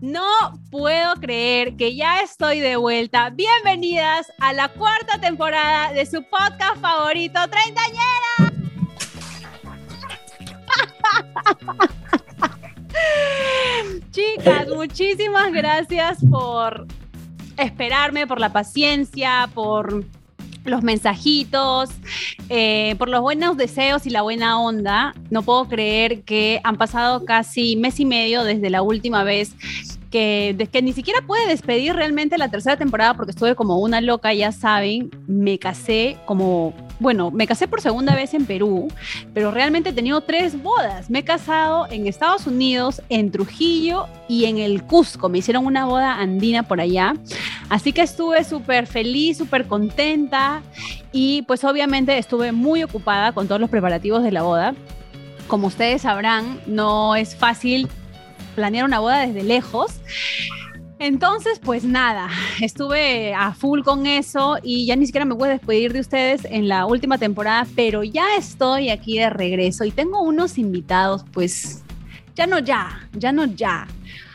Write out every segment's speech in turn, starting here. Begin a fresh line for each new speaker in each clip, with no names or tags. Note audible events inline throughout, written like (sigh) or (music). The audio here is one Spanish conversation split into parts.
No puedo creer que ya estoy de vuelta. Bienvenidas a la cuarta temporada de su podcast favorito, Treintañera. (laughs) Chicas, muchísimas gracias por esperarme, por la paciencia, por los mensajitos, eh, por los buenos deseos y la buena onda. No puedo creer que han pasado casi mes y medio desde la última vez que, que ni siquiera pude despedir realmente la tercera temporada porque estuve como una loca, ya saben, me casé como, bueno, me casé por segunda vez en Perú, pero realmente he tenido tres bodas. Me he casado en Estados Unidos, en Trujillo y en el Cusco. Me hicieron una boda andina por allá. Así que estuve súper feliz, súper contenta y pues obviamente estuve muy ocupada con todos los preparativos de la boda. Como ustedes sabrán, no es fácil planear una boda desde lejos. Entonces, pues nada, estuve a full con eso y ya ni siquiera me puedo despedir de ustedes en la última temporada, pero ya estoy aquí de regreso y tengo unos invitados, pues ya no ya, ya no ya.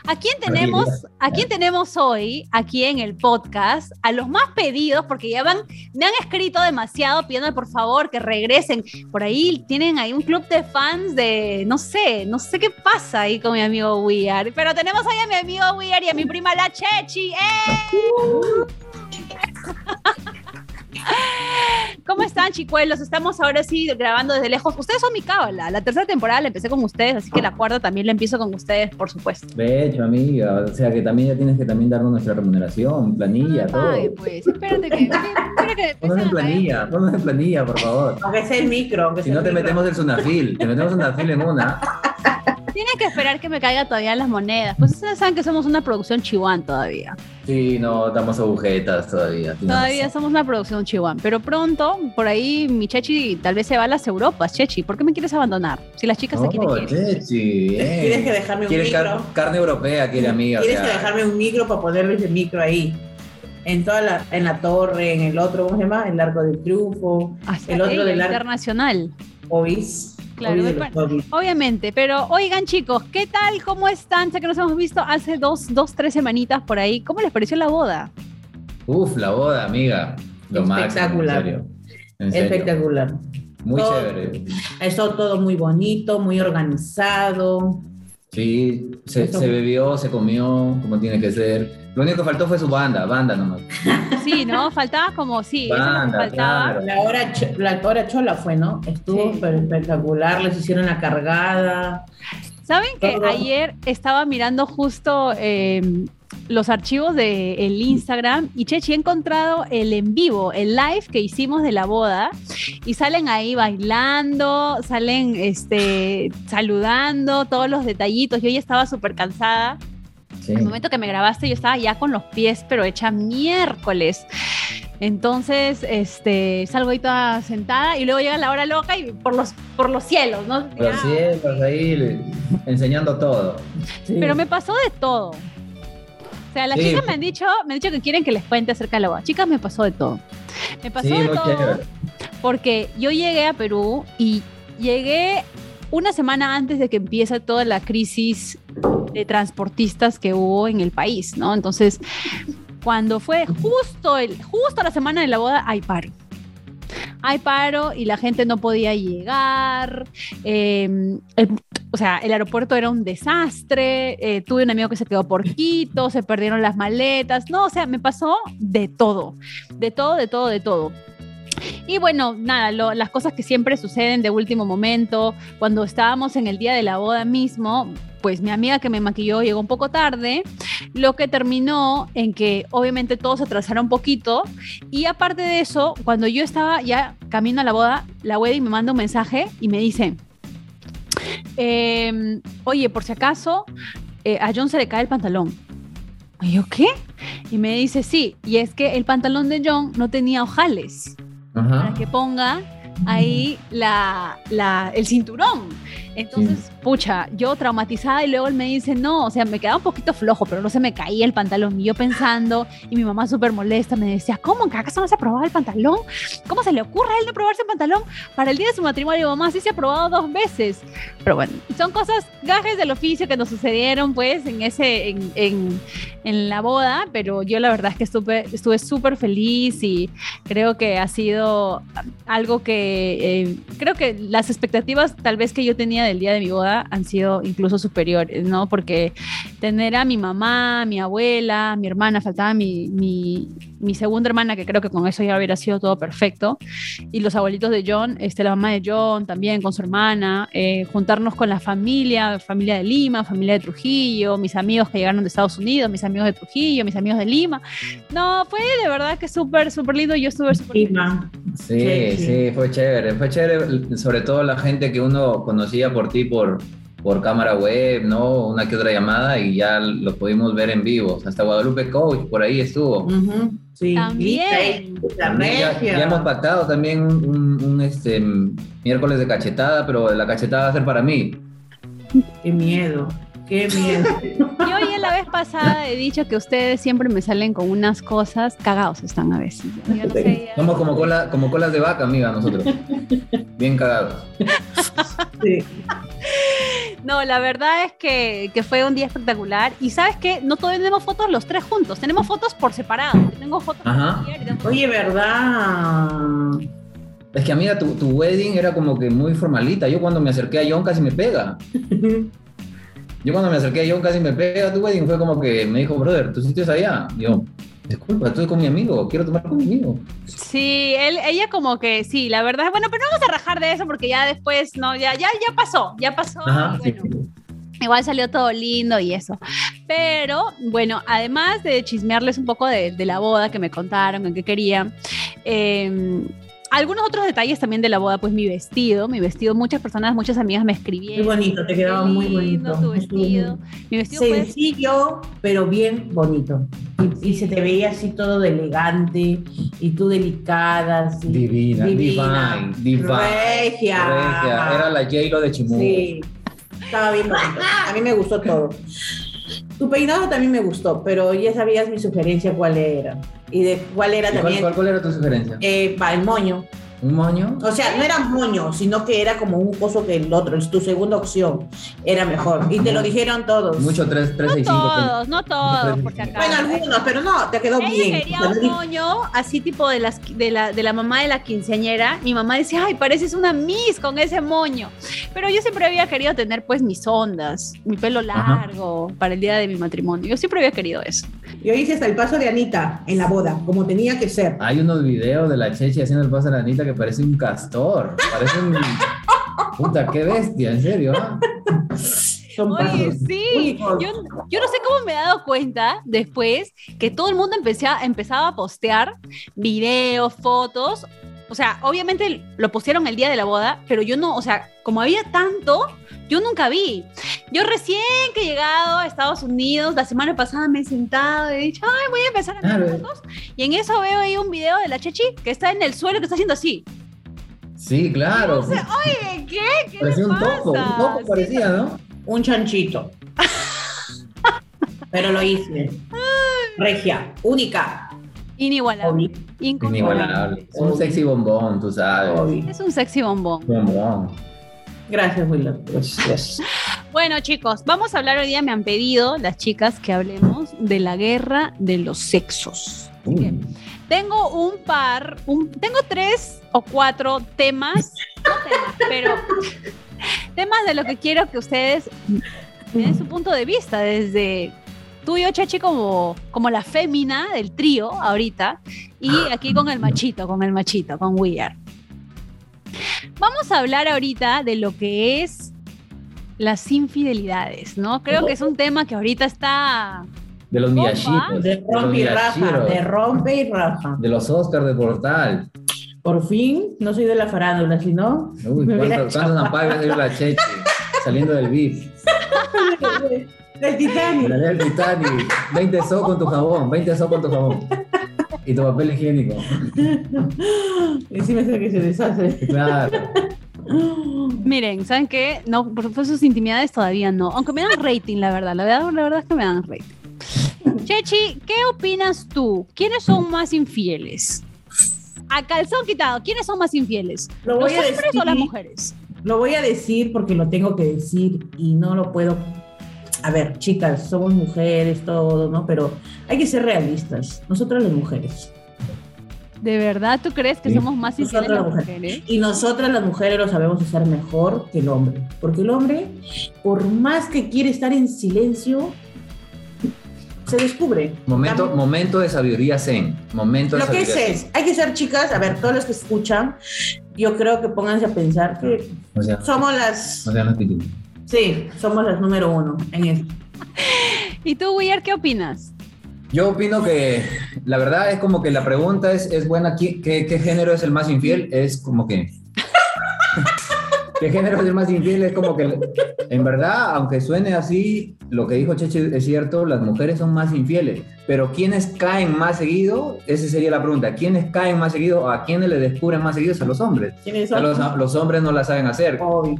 ¿A quién tenemos, a quién tenemos hoy aquí en el podcast? A los más pedidos, porque ya van, me han escrito demasiado pidiendo por favor que regresen. Por ahí tienen ahí un club de fans de, no sé, no sé qué pasa ahí con mi amigo Weird. Pero tenemos ahí a mi amigo Weird y a mi prima La Chechi. ¡Eh! (laughs) (laughs) ¿Cómo están, chicuelos? Estamos ahora sí grabando desde lejos. Ustedes son mi cábala. La tercera temporada la empecé con ustedes, así que la cuarta también la empiezo con ustedes, por supuesto.
De hecho, amiga. O sea que también ya tienes que también darnos nuestra remuneración, planilla, todo.
Ay, pues, espérate que.
que Ponnos en planilla, ponnos en planilla, por favor.
Aunque sea el micro. Aunque
si no, te metemos el Sunafil. Te metemos Sunafil en una. (laughs)
Tienen que esperar que me caiga todavía las monedas. Pues ustedes saben que somos una producción chihuán todavía.
Sí, no, damos agujetas todavía.
Todavía somos una producción chihuán. Pero pronto, por ahí, mi Chechi tal vez se va a las Europas. Chechi, ¿por qué me quieres abandonar? Si las chicas aquí te quieren.
Chechi,
Tienes que dejarme un micro.
carne europea, quiere amiga.
Tienes que dejarme un micro para ponerle ese micro ahí en toda la, en la torre, en el otro, ¿cómo se llama? El Arco del Triunfo, el otro del
internacional.
Ovis.
Claro, obviamente, pero oigan chicos, ¿qué tal? ¿Cómo están? Ya que nos hemos visto hace dos, dos, tres semanitas por ahí. ¿Cómo les pareció la boda?
Uf, la boda, amiga. Lo
Espectacular. Espectacular.
Muy chévere.
Eso todo muy bonito, muy organizado.
Sí, se, se bebió, se comió como tiene que ser. Lo único que faltó fue su banda, banda nomás. (laughs)
Sí, ¿no? Faltaba como, sí,
banda, faltaba. La, hora, la hora chola fue, ¿no? Estuvo espectacular, les hicieron la cargada.
¿Saben que ayer estaba mirando justo em, los archivos del el Instagram y Chechi he encontrado el en vivo, el live que hicimos de la boda y salen ahí bailando, salen este, saludando, todos los detallitos. Yo ya estaba súper cansada en el momento que me grabaste, yo estaba ya con los pies, pero hecha miércoles. Entonces, este, salgo ahí toda sentada y luego llega la hora loca y por los, por los cielos, ¿no?
Por los cielos, ahí enseñando todo.
Pero me pasó de todo. O sea, las chicas me han dicho, me han dicho que quieren que les cuente acerca de la boda. Chicas, me pasó de todo. Me pasó de todo porque yo llegué a Perú y llegué una semana antes de que empiece toda la crisis de transportistas que hubo en el país, ¿no? Entonces, cuando fue justo, el, justo la semana de la boda, hay paro. Hay paro y la gente no podía llegar. Em, o sea, el aeropuerto era un desastre. Eh, tuve un amigo que se quedó por Quito, se perdieron las maletas. No, o sea, me pasó de todo. De todo, de todo, de todo. Y bueno, nada, las cosas que siempre suceden de último momento, cuando estábamos en el día de la boda mismo, pues mi amiga que me maquilló llegó un poco tarde, lo que terminó en que obviamente todos se atrasaron un poquito y aparte de eso, cuando yo estaba ya camino a la boda, la wedding me manda un mensaje y me dice, em, oye, por si acaso, eh, a John se le cae el pantalón. Y yo, ¿qué? Y me dice, sí, y es que el pantalón de John no tenía ojales para que ponga ahí la, la, el cinturón. Entonces, pucha, yo traumatizada y luego él me dice, no, o sea, me quedaba un poquito flojo, pero no se me caía el pantalón. Y yo pensando, y mi mamá súper molesta, me decía, ¿cómo? ¿Que acaso no se ha probado el pantalón? ¿Cómo se le ocurre a él no probarse el pantalón? Para el día de su matrimonio, mamá sí se ha probado dos veces. Pero bueno, son cosas, gajes del oficio que nos sucedieron, pues, en ese, en, en, en la boda, pero yo la verdad es que estuve estuve súper feliz y creo que ha sido algo que, eh, creo que las expectativas tal vez que yo tenía del día de mi boda han sido incluso superiores, ¿no? Porque tener a mi mamá, mi abuela, mi hermana, faltaba mi, mi, mi segunda hermana, que creo que con eso ya hubiera sido todo perfecto, y los abuelitos de John, este, la mamá de John también con su hermana, eh, juntarnos con la familia, familia de Lima, familia de Trujillo, mis amigos que llegaron de Estados Unidos, mis amigos de Trujillo, mis amigos de Lima. No, fue de verdad que súper, súper lindo, yo estuve súper...
Sí, sí, fue chévere, fue chévere, sobre todo la gente que uno conocía por ti por, por cámara web, ¿no? Una que otra llamada y ya lo pudimos ver en vivo. Hasta Guadalupe Coach, por ahí estuvo.
Sí, también.
Ya, ya, hemos pactado también un, este, miércoles de cachetada, pero la cachetada va a ser para mí.
Qué miedo. Qué miedo. (laughs)
Yo vez pasada he dicho que ustedes siempre me salen con unas cosas cagados están a veces.
Somos como, cola, como colas de vaca, amiga, nosotros. Bien cagados.
Sí. No, la verdad es que, que, fue un día espectacular. Y sabes que no todos tenemos fotos los tres juntos, tenemos fotos por separado. tengo fotos
Ajá. Oye, ¿verdad?
Es que amiga, tu, tu wedding era como que muy formalita. Yo cuando me acerqué a John casi me pega. (laughs) Yo cuando me acerqué a John casi me pega tu wedding, fue como que me dijo, brother, ¿tu sitio es allá? yo, disculpa, estoy con mi amigo, quiero tomar con mi amigo.
Sí, él, ella como que, sí, la verdad, bueno, pero no vamos a rajar de eso porque ya después, no, ya, ya, ya pasó, ya pasó. Igual salió todo lindo y eso. Pero bueno, además de chismearles un poco de, de la boda que me contaron, en qué querían, eh, algunos otros detalles también de la boda, pues mi vestido, mi vestido, muchas personas, muchas amigas me escribieron.
Muy bonito, te quedaba muy bonito.
Tu vestido. Mi vestido
Sencillo, pero bien bonito. Y, se te veía así todo de elegante y tú delicada. Así,
divina, divina, divina.
Regia.
Regia. Era la J-Lo de Chimú.
Sí, estaba bien bonito. A mí me gustó todo. Tu peinado también me gustó, pero ya sabías mi sugerencia cuál era. Y de cuál era también.
Cuál, cuál, era tu sugerencia?
Eh, para el moño.
¿Un moño?
O sea, no era moño, sino que era como un coso que el otro, es tu segunda opción, era mejor. Y te lo dijeron todos.
Mucho 3, 3
no todos, no todos, por si
acaso. Bueno, algunos, pero no, te quedó
Ella
bien.
quería un moño así tipo de, las, de, la, de la mamá de la quinceañera. Mi mamá decía, ay, pareces una Miss con ese moño. Pero yo siempre había querido tener pues mis ondas, mi pelo largo Ajá. para el día de mi matrimonio. Yo siempre había querido eso.
Yo hice hasta el paso de Anita en la boda, como tenía que ser.
Hay unos videos de la Chechi haciendo el paso de Anita que parece un castor. Parece un. (laughs) Puta, qué bestia, en serio.
Oye, sí, yo, yo, no sé cómo me he dado cuenta después que todo el mundo empezaba, empezaba a postear videos, fotos. O sea, obviamente lo postearon el día de la boda, pero yo no, o sea, como había tanto, yo nunca vi. Yo recién que he llegado a Estados Unidos, la semana pasada me he sentado y he dicho, ay, voy a empezar a ver fotos. Y en eso veo ahí un video de la Chechi que está en el suelo, que está haciendo así.
Sí, claro.
Sé, Oye, ¿qué? ¿Qué
parecía
le
un
pasa?
topo, un topo parecía, ¿no?
Un chanchito. (laughs) Pero lo hice. Regia, única.
Inigualable.
Inigualable. Es un sexy bombón, tú sabes.
Es un sexy bombón.
Bombón.
Gracias, Willow. Gracias. (laughs)
Bueno, chicos, vamos a hablar hoy día. Me han pedido las chicas que hablemos de la guerra de los sexos. Así que tengo un par, un, tengo tres o cuatro temas, no temas, (laughs) pero temas de lo que quiero que ustedes me den su punto de vista desde tuyo, Chachi, como, como la fémina del trío ahorita, y aquí con el machito, con el machito, con Weir. Vamos a hablar ahorita de lo que es las infidelidades, ¿no? Creo que es un tema que ahorita está...
De los
Bomba.
millachitos.
De rompe y raja, de rompe y raja.
De los Oscars de Portal.
Por fin, no soy de la farándula, sino.
Uy. Saliendo del beef. (laughs)
Del Titanic.
Del Titanic. 20 so con tu jabón, 20 so con tu jabón. Y tu papel higiénico. (laughs)
Encima es el que se deshace.
Claro.
Miren, ¿saben qué? No, por supuesto, sus intimidades todavía no. Aunque me dan rating, la verdad. La verdad, la verdad es que me dan rating. Chechi, ¿qué opinas tú? ¿Quiénes son más infieles? A calzón quitado, ¿quiénes son más infieles?
Lo
¿Los
voy a
hombres o las mujeres?
Lo voy a decir porque lo tengo que decir y no lo puedo. A ver, chicas, somos mujeres, todo, ¿no? Pero hay que ser realistas. Nosotras las mujeres.
¿De verdad tú crees que
Sí.
somos más infieles las
mujeres.
mujeres?
Y nosotras las mujeres lo sabemos hacer mejor que el hombre. Porque el hombre, por más que quiere estar en silencio, se descubre.
Momento,
La-
momento de sabiduría zen. Momento de
Lo que es
sabiduría
es, hay que ser chicas, a ver, todos los que escuchan, yo creo que pónganse a pensar que
O sea,
somos las,
o sea, no.
Sí, somos las número uno en esto. (laughs)
¿Y tú, Weir, qué opinas?
Yo opino que la verdad es como que la pregunta es, es buena. ¿Qué, qué, qué género es el más infiel? Es como que. (laughs) (laughs) ¿Qué género es el más infiel? Es como que, en verdad, aunque suene así, lo que dijo Cheche es cierto, las mujeres son más infieles. Pero ¿quiénes caen más seguido? Esa sería la pregunta. ¿Quiénes caen más seguido? ¿A quiénes le descubren más seguido? A los hombres.
¿Quiénes
A
son?
los, los hombres no la saben hacer.
Obvio.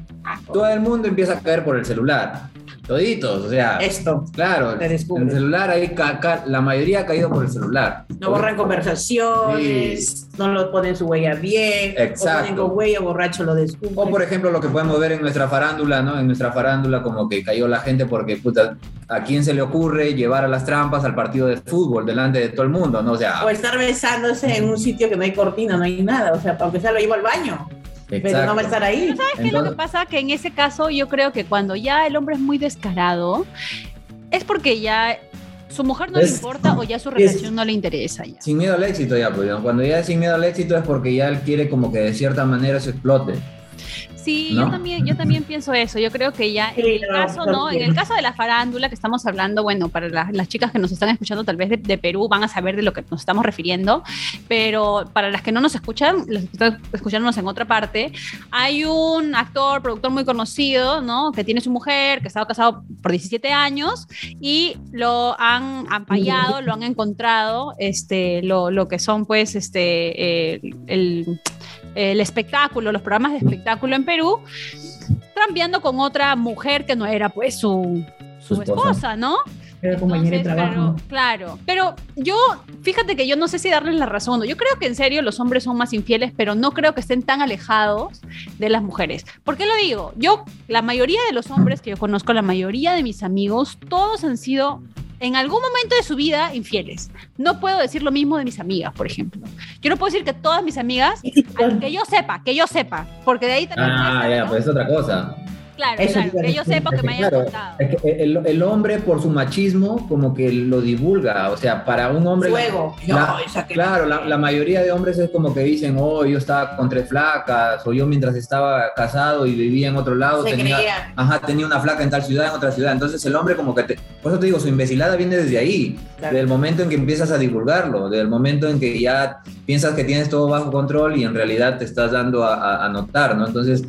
Todo el mundo empieza a caer por el celular. Toditos, o sea.
Esto.
Claro,
Te
el celular ahí, ca- ca- la mayoría ha caído por el celular.
No borran conversaciones, no lo ponen su huella bien,
Exacto.
o ponen con huella borracho lo descubren.
O por ejemplo lo que podemos ver en nuestra farándula, ¿no? En nuestra farándula como que cayó la gente porque, puta, ¿a quién se le ocurre llevar a las trampas al partido de fútbol delante de todo el mundo, ¿no? O sea,
O estar besándose en un sitio que no hay cortina, no hay nada, o sea, aunque sea lo llevo al baño, pero no va a estar ahí.
¿Qué es lo que pasa? Que en ese caso yo creo que cuando ya el hombre es muy descarado, es porque ya su mujer no le importa o ya su
es-
relación no le interesa ya.
Sin miedo al éxito ya, pues, ¿no? cuando ya es sin miedo al éxito es porque ya él quiere como que de cierta manera se explote.
Sí,
¿No?
yo también, yo también pienso eso. Yo creo que ya en el
no,
caso, ¿no? En el caso de la farándula que estamos hablando, bueno, para la- las chicas que nos están escuchando tal vez de, de Perú van a saber de lo que nos estamos refiriendo, pero para las que no nos escuchan, las que están escuchándonos en otra parte, hay un actor, productor muy conocido, ¿no? Que tiene su mujer, que estaba casado por 17 años y lo han ampallado, lo han encontrado, este, lo, lo que son pues, este, eh, el el espectáculo, los programas de espectáculo en Perú, trampeando con otra mujer que no era pues su, su
Su esposa.
esposa, ¿no?
Era compañera de trabajo.
Pero, claro, pero yo, fíjate que yo no sé si darles la razón. o no. Yo creo que en serio los hombres son más infieles, pero no creo que estén tan alejados de las mujeres. ¿Por qué lo digo? Yo, la mayoría de los hombres que yo conozco, la mayoría de mis amigos, todos han sido en algún momento de su vida infieles. No puedo decir lo mismo de mis amigas, por ejemplo. Yo no puedo decir que todas mis amigas, (laughs) que yo sepa, que yo sepa, porque de ahí también
Ah, ya, pues es otra cosa.
Claro,
Eso
claro, que yo sepa que me hayan
claro,
contado.
es que el, el hombre por su machismo como que lo divulga, o sea, para un hombre...
Fuego.
la-
No, esa que-
claro, la, la mayoría de hombres es como que dicen, oh, yo estaba con tres flacas, o yo mientras estaba casado y vivía en otro lado,
se
tenía, ajá, tenía una flaca en tal ciudad, en otra ciudad. Entonces el hombre como que, te, por eso te digo, su imbecilada viene desde ahí,
Claro.
del momento en que empiezas a divulgarlo, del momento en que ya piensas que tienes todo bajo control y en realidad te estás dando a, a- a notar, ¿no? Entonces,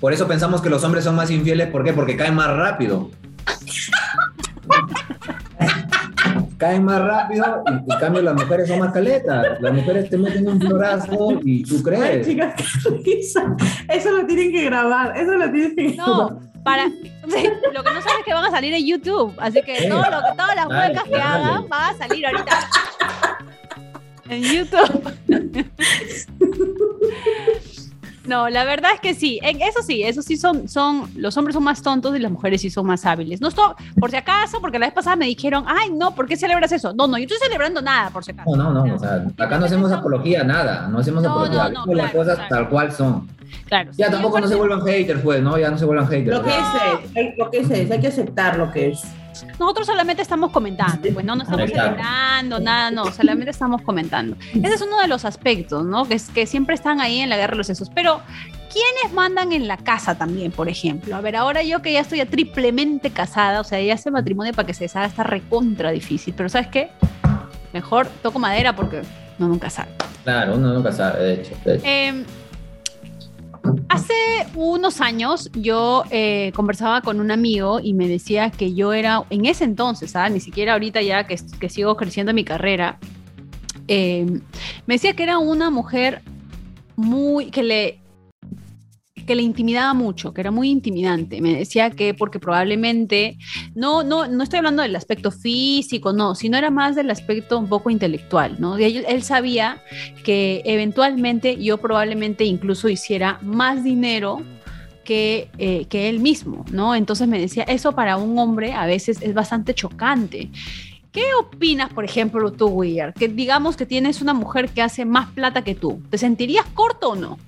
por eso pensamos que los hombres son más infieles, ¿por qué? Porque caen más rápido. caen más rápido y en cambio las mujeres son más caletas. Las mujeres te meten un florazo y tú
Ay,
crees.
chicas, (laughs) qué risa. Eso lo tienen que grabar. Eso lo tienen que grabar.
No, para. lo que no sabes es que van a salir en YouTube. Así que
Sí.
todo lo, todas las
Dale,
huecas que
dale.
hagan van a salir ahorita en YouTube. (laughs) No, la verdad es que sí. Eso sí, eso sí son, son, los hombres son más tontos y las mujeres sí son más hábiles. No estoy, por si acaso, porque la vez pasada me dijeron, ay, no, ¿por qué celebras eso? No, no, yo estoy celebrando nada, por si acaso.
No, no, no. O sea, acá no hacemos apología a nada. No hacemos
No,
apología.
no, no,
las
claro,
cosas
claro.
tal cual son.
Claro.
Ya
sí,
tampoco no se vuelvan haters, pues, ¿no? Ya no se vuelvan haters.
Lo que es, es, lo que es, es, hay que aceptar lo que es.
Nosotros solamente estamos comentando, pues no, no estamos celebrando, nada, no, solamente estamos comentando. Ese es uno de los aspectos, ¿no? Que, es, que siempre están ahí en la guerra de los sexos. Pero, ¿quiénes mandan en la casa también, por ejemplo? A ver, ahora yo que ya estoy ya triplemente casada, o sea, ya ese matrimonio para que se deshaga está recontra difícil, pero ¿sabes qué? Mejor toco madera porque no nunca sabe.
Claro, uno nunca sabe, de hecho. de hecho.
Eh, Hace unos años yo eh, conversaba con un amigo y me decía que yo era, en ese entonces, ¿ah? ni siquiera ahorita ya que, sigo creciendo en mi carrera, eh, me decía que era una mujer muy, que le que le intimidaba mucho, que era muy intimidante. Me decía que porque probablemente, no, no, no estoy hablando del aspecto físico, no, sino era más del aspecto un poco intelectual, ¿no? Él, él sabía que eventualmente yo probablemente incluso hiciera más dinero que, eh, que, él mismo, ¿no? Entonces me decía, eso para un hombre a veces es bastante chocante. ¿Qué opinas, por ejemplo, tú, Weir? Que digamos que tienes una mujer que hace más plata que tú. ¿Te sentirías corto o no?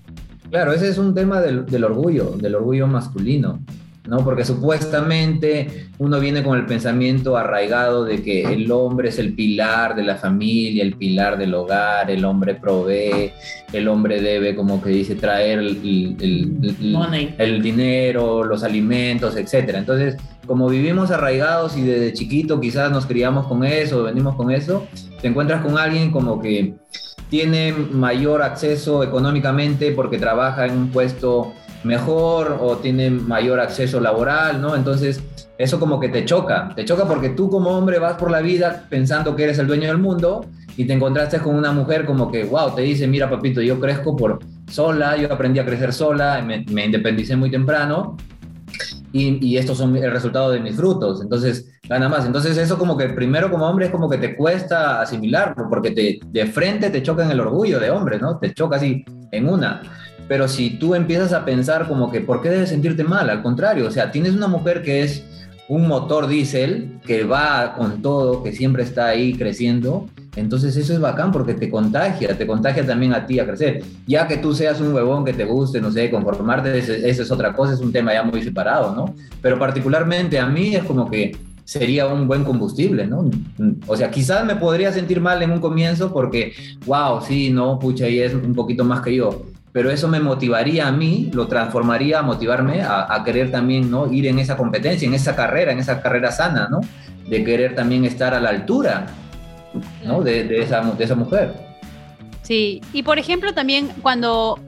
Claro, ese es un tema del, del, orgullo, del orgullo masculino, ¿no? Porque supuestamente uno viene con el pensamiento arraigado de que el hombre es el pilar de la familia, el pilar del hogar, el hombre provee, el hombre debe, como que dice, traer el, el, el, el dinero, los alimentos, etc. Entonces, como vivimos arraigados y desde chiquito quizás nos criamos con eso, venimos con eso, te encuentras con alguien como que tiene mayor acceso económicamente porque trabaja en un puesto mejor o tiene mayor acceso laboral, ¿no? Entonces, eso como que te choca, te choca porque tú como hombre vas por la vida pensando que eres el dueño del mundo y te encontraste con una mujer como que, wow, te dice, mira papito, yo crezco por sola, yo aprendí a crecer sola, me, me independicé muy temprano y, y, estos son el resultado de mis frutos, entonces gana más. Entonces eso como que primero como hombre es como que te cuesta asimilarlo, porque te, de frente te choca en el orgullo de hombre, ¿no? Te choca así en una. Pero si tú empiezas a pensar como que, ¿por qué debes sentirte mal? Al contrario, o sea, tienes una mujer que es un motor diésel, que va con todo, que siempre está ahí creciendo, entonces eso es bacán porque te contagia, te contagia también a ti a crecer. Ya que tú seas un huevón que te guste, no sé, conformarte, esa es otra cosa, es un tema ya muy separado, ¿no? Pero particularmente a mí es como que sería un buen combustible, ¿no? O sea, quizás me podría sentir mal en un comienzo porque, wow, sí, no, pucha, y es un poquito más que yo. Pero eso me motivaría a mí, lo transformaría a motivarme a, a querer también, ¿no? Ir en esa competencia, en esa carrera, en esa carrera sana, ¿no? De querer también estar a la altura ¿no? De, de, esa, de esa mujer.
Sí, y por ejemplo también cuando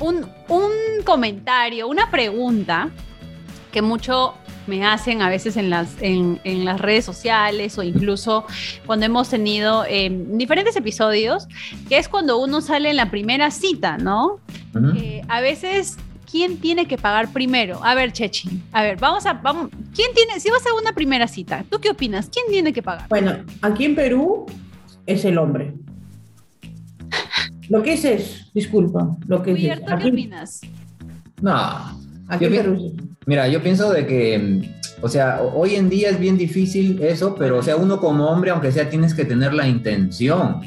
un, un comentario, una pregunta que mucho me hacen a veces en las, en, en, las redes sociales o incluso cuando hemos tenido eh, diferentes episodios, que es cuando uno sale en la primera cita, ¿no? Uh -huh. eh, a veces ¿quién tiene que pagar primero? A ver, Chechi, a ver, vamos a, vamos, ¿quién tiene, si vas a una primera cita, ¿tú qué opinas? ¿Quién tiene que pagar?
Bueno, aquí en Perú es el hombre. Lo que es es, disculpa, lo que es.
Aquí, ¿Qué opinas?
No,
aquí en Perú.
Mira, yo pienso de que, o sea, hoy en día es bien difícil eso, pero, o sea, uno como hombre, aunque sea, tienes que tener la intención,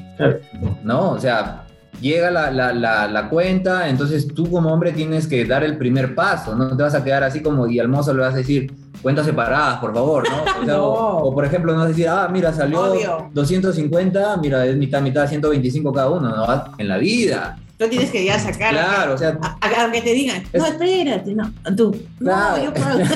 ¿no? O sea, llega la, la, la, la, cuenta, entonces tú como hombre tienes que dar el primer paso, no te vas a quedar así como y al mozo le vas a decir cuentas separadas, por favor, ¿no? O, sea, (laughs)
no.
o, o, por ejemplo, no vas a decir, ah, mira, salió Obvio. 250, mira, es mitad, mitad, 125 cada uno, ¿no? En la vida.
Tú tienes que ya sacar.
Claro, o sea.
Aunque te digan, no, espérate, no, tú.
Claro.
No, yo pago. (laughs)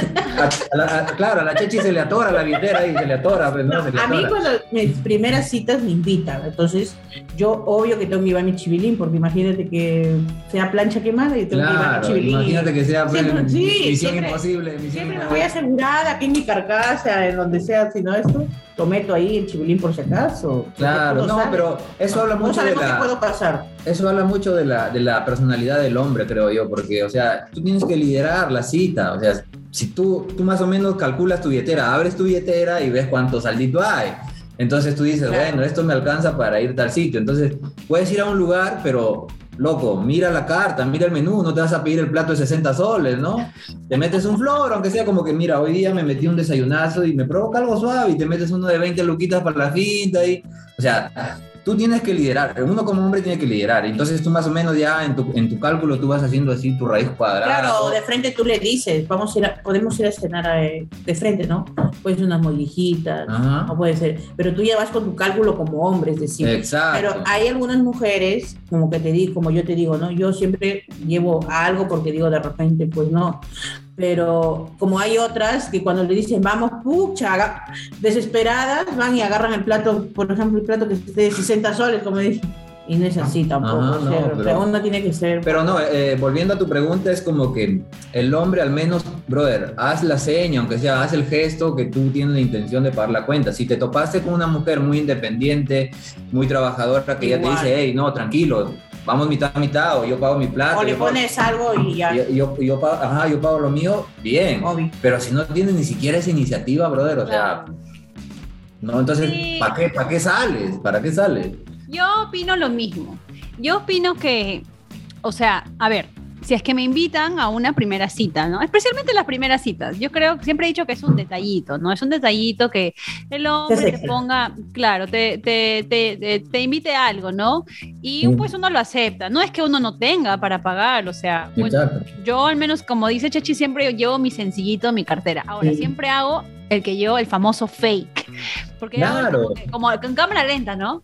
A, a la, claro, a la chechi se le atora la billetera y se le atora. Pues, no, se le
a mí, cuando mis primeras citas me invitan, entonces yo, obvio que tengo que llevar mi chivilín, porque imagínate que sea plancha quemada y tengo
claro,
que llevar mi chivilín.
Imagínate que sea
siempre,
pues,
sí,
misión
siempre,
imposible. Misión
siempre me
imposible.
voy asegurada aquí en mi carcasa, en donde sea, si no esto lo meto ahí el chivilín por si acaso.
Claro, no, pero eso
no,
habla
no
mucho de la...
puedo pasar.
Eso habla mucho de la, de la personalidad del hombre, creo yo, porque, o sea, tú tienes que liderar la cita, o sea, si tú, tú más o menos calculas tu billetera, abres tu billetera y ves cuánto saldito hay. Entonces tú dices, claro. bueno, esto me alcanza para ir a tal sitio. Entonces puedes ir a un lugar, pero loco, mira la carta, mira el menú, no te vas a pedir el plato de 60 soles, ¿no? Te metes un flor, aunque sea como que, mira, hoy día me metí un desayunazo y me provoca algo suave y te metes uno de 20 luquitas para la finta y, o sea, tú tienes que liderar, uno como hombre tiene que liderar, entonces tú más o menos ya en tu, en tu cálculo tú vas haciendo así tu raíz cuadrada.
Claro, de frente tú le dices, vamos a ir a, podemos ir a cenar a, de frente, ¿no? Puede ser unas mollijitas, Ajá. no puede ser, pero tú ya vas con tu cálculo como hombre, es decir,
Exacto.
pero hay algunas mujeres, como que te digo, como yo te digo, ¿no? Yo siempre llevo algo porque digo de repente, pues no, pero como hay otras que cuando le dicen vamos, pucha, desesperadas, van y agarran el plato, por ejemplo, el plato que esté de 60 soles, como dicen, Y no es así tampoco.
Ajá,
o
no,
o sea,
pero-
tiene que ser.
Pero no, eh, volviendo a tu pregunta, es como que el hombre al menos, brother, haz la seña, aunque sea, haz el gesto que tú tienes la intención de pagar la cuenta. Si te topaste con una mujer muy independiente, muy trabajadora, que ya te
Igual.
dice, hey, no, tranquilo, vamos mitad a mitad, o yo pago mi plata.
o le
pago-
pones algo y ya.
yo, yo, yo pago, ajá, yo pago lo mío, bien.
Obvio.
Pero si no tienes ni siquiera esa iniciativa, brother, o sea, no, entonces,
Sí.
¿para qué, ¿para qué sales? ¿Para qué sales?
Yo opino lo mismo. Yo opino que, o sea, a ver, si es que me invitan a una primera cita, ¿no? Especialmente las primeras citas. Yo creo, siempre he dicho que es un detallito, ¿no? Es un detallito que el hombre te ponga, claro, te, te, te, te- te invite a algo, ¿no? Y pues uno lo acepta. No es que uno no tenga para pagar, o sea, bueno, yo al menos, como dice Chechi, siempre llevo mi sencillito en mi cartera. Ahora,
Sí.
siempre hago el que yo, el famoso fake. Porque
Claro.
como, como con cámara lenta, ¿no?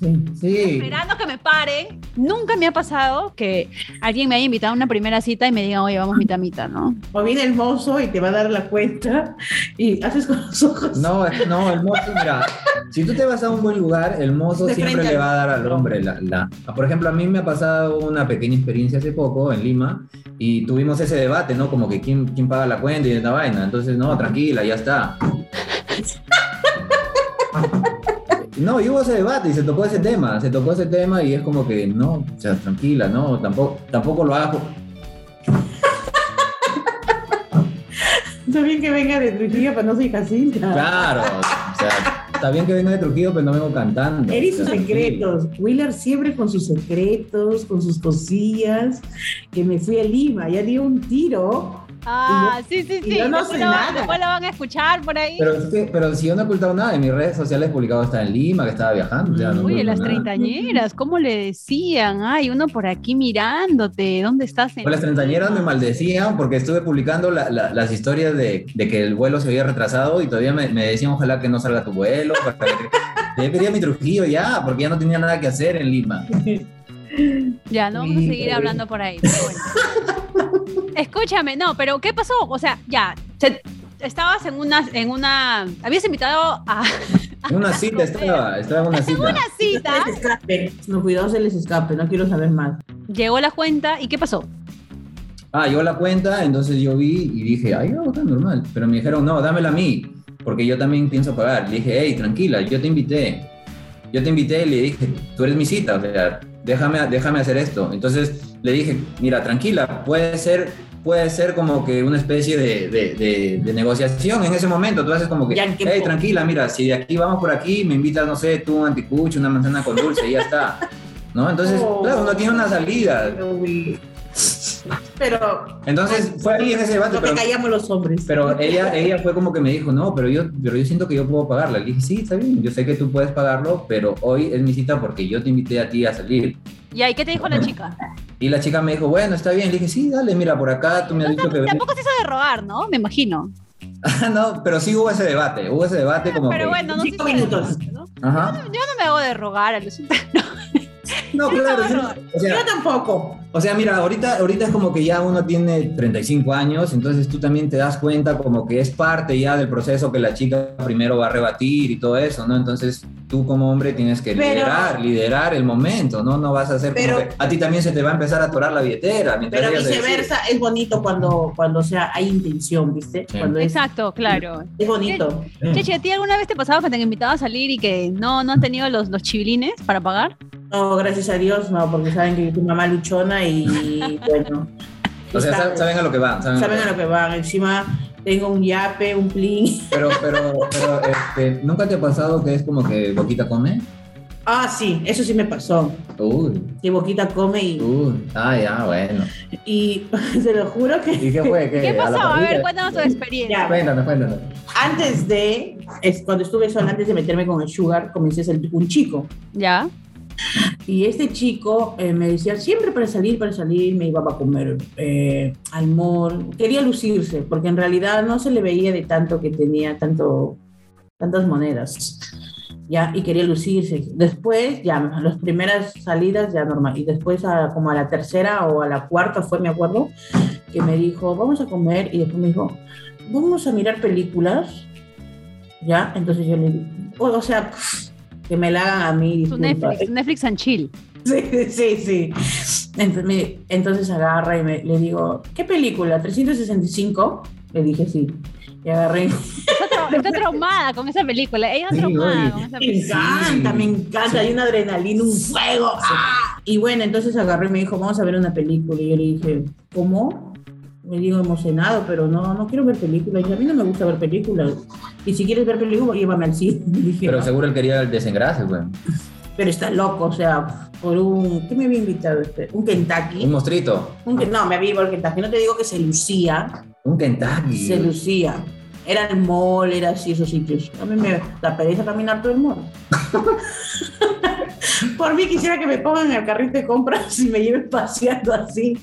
Sí.
Sí.
esperando que me paren. Nunca me ha pasado que alguien me haya invitado a una primera cita y me diga, oye, vamos mitad a mitad, ¿no?
O viene el mozo y te va a dar la cuenta y haces con los ojos.
No, no, el mozo, mira, si tú te vas a un buen lugar, el mozo
De
siempre le va a dar al hombre la, la- Por ejemplo, a mí me ha pasado una pequeña experiencia hace poco en Lima y tuvimos ese debate, ¿no? Como que quién, quién paga la cuenta y esta vaina. Entonces, no, tranquila, ya está. (laughs) No, y hubo ese debate y se tocó ese tema, se tocó ese tema y es como que no, o sea, tranquila, no, tampoco, tampoco lo hagas. (laughs) por-
Está bien que venga de Trujillo, pero no soy Jacinta.
Claro, o sea, está bien que venga de Trujillo, pero no vengo cantando.
Él y sus secretos. Wheeler siempre con sus secretos, con sus cosillas. Que me fui a Lima, ya di un tiro.
Ah, sí, sí, sí.
yo no
Después
sé
lo,
nada.
después lo van a escuchar por ahí.
Pero, es que- pero si yo no he ocultado nada, en mis redes sociales he publicado que estaba en Lima, que estaba viajando. o sea, no
Oye,
oculto
las
nada.
treintañeras, ¿cómo le decían? Ay, uno por aquí mirándote, ¿dónde estás? en
Pues las treintañeras me maldecían porque estuve publicando la- la- las historias de, de que el vuelo se había retrasado y todavía me, me decían ojalá que no salga tu vuelo. que- (laughs) Yo quería mi Trujillo ya, porque ya no tenía nada que hacer en Lima.
Ya, no vamos a seguir hablando por ahí. pero bueno. (laughs) Escúchame, no, pero ¿qué pasó? O sea, ya, se- estabas en una, en una, habías invitado a
En una cita estaba, estaba en una cita.
una cita,
Se les escape. No, cuidado, se les escape. No quiero saber más.
llegó la cuenta y ¿qué pasó?
Ah, llegó la cuenta, entonces yo vi y dije, ay, no, está normal. Pero me dijeron, no, dámela a mí, porque yo también pienso pagar. Le dije, hey, tranquila, yo te invité. Yo te invité y le dije, tú eres mi cita, o sea, déjame, déjame hacer esto. Entonces le dije, mira, tranquila, puede ser, puede ser como que una especie de, de- de- de negociación en ese momento. Tú haces como que,
Ya, ¿en qué
hey, tranquila, mira, si de aquí vamos por aquí, me invitas, no sé, tú un anticucho, una manzana con dulce y ya está. ¿No? Entonces,
Oh.
claro, uno tiene una salida.
Pero
Entonces fue ahí en ese debate,
que
pero
callamos los hombres.
pero ella, ella fue como que me dijo, no, pero yo, pero yo siento que yo puedo pagarla. Le dije, sí, está bien, yo sé que tú puedes pagarlo, pero hoy es mi cita porque yo te invité a ti a salir.
¿Y ahí qué te dijo la chica?
Y la chica me dijo, bueno, está bien. Le dije, sí, dale, mira, por acá tú me has dicho que...
Tampoco se hizo de rogar, ¿no? Me imagino. (laughs)
no, pero sí hubo ese debate, hubo ese debate como
Pero
que...
bueno, no
Cinco minutos.
¿no?
Ajá.
Yo no me hago de rogar al resultado. (laughs)
No, claro,
no,
o sea,
Yo tampoco.
O sea, mira, ahorita, ahorita es como que ya uno tiene 35 años, entonces tú también te das cuenta como que es parte ya del proceso que la chica primero va a rebatir y todo eso, ¿no? Entonces tú como hombre tienes que
Pero-
liderar, liderar el momento, ¿no? No vas a hacer
Pero-
como que a ti también se te va a empezar a atorar la billetera. mientras
Pero viceversa, es bonito cuando, cuando o sea, hay intención, ¿viste?
Sí.
Cuando es,
Exacto, claro.
es bonito.
Chechi, ¿a ti alguna vez te pasaba que te han invitado a salir y que no, no han tenido los, los chivilines para pagar?
No, gracias a Dios, no, porque saben que tu mamá luchona y (laughs) bueno.
O sea, saben a lo que van. Saben,
saben a lo que van. Encima tengo un yape, un plin.
Pero, pero, pero, (laughs) este, ¿nunca te ha pasado que es como que Boquita come?
Ah, sí, eso sí me pasó.
Uy,
Que Boquita come y,
uy, ah, ya, bueno.
y (laughs) se lo juro que
¿Y qué
pasó? A ver, cuéntanos tu experiencia.
Ya.
Cuéntanos, cuéntanos.
antes de, es, cuando estuve sola, antes de meterme con el sugar, comencé a con un chico.
¿Ya?
Y este chico eh, me decía siempre para salir, para salir, me iba a comer eh, al mall. Quería lucirse, porque en realidad no se le veía de tanto que tenía tanto, tantas monedas. Ya, y quería lucirse. Después, ya, las primeras salidas ya normal. Y después, como a la tercera o a la cuarta fue, me acuerdo, que me dijo, vamos a comer. Y después me dijo, vamos a mirar películas. Ya, entonces yo le digo, o, o sea, que me la hagan a mí.
Tu. Netflix, tu Netflix and chill. (laughs)
Sí, sí, sí. Entonces, me- entonces agarra y me, le digo, ¿qué película? ¿365? Le dije sí. Y agarré.
Está, tra- está traumada con esa película. Ella
Sí,
traumada
oye.
con esa
Me
película.
encanta, me encanta. Hay una adrenalina, un fuego. ¡ah! Y bueno, entonces agarré y me dijo, vamos a ver una película. Y yo le dije, ¿cómo? Me digo emocionado, pero no, no quiero ver películas. Y a mí no me gusta ver películas. Y si quieres ver películas, llévame al cine. (laughs) Dije,
Pero seguro él quería el desengrase, güey.
pero está loco, o sea, por un. ¿Qué me había invitado este? Un Kentucky.
Un mostrito.
Un no, me había ido al Kentucky. No te digo que se lucía,
Un Kentucky.
se lucía. Era el mall, era así esos sitios. A mí me da pereza caminar todo el mall. (laughs) Por mí quisiera que me pongan en el carrito de compras y me lleven paseando así.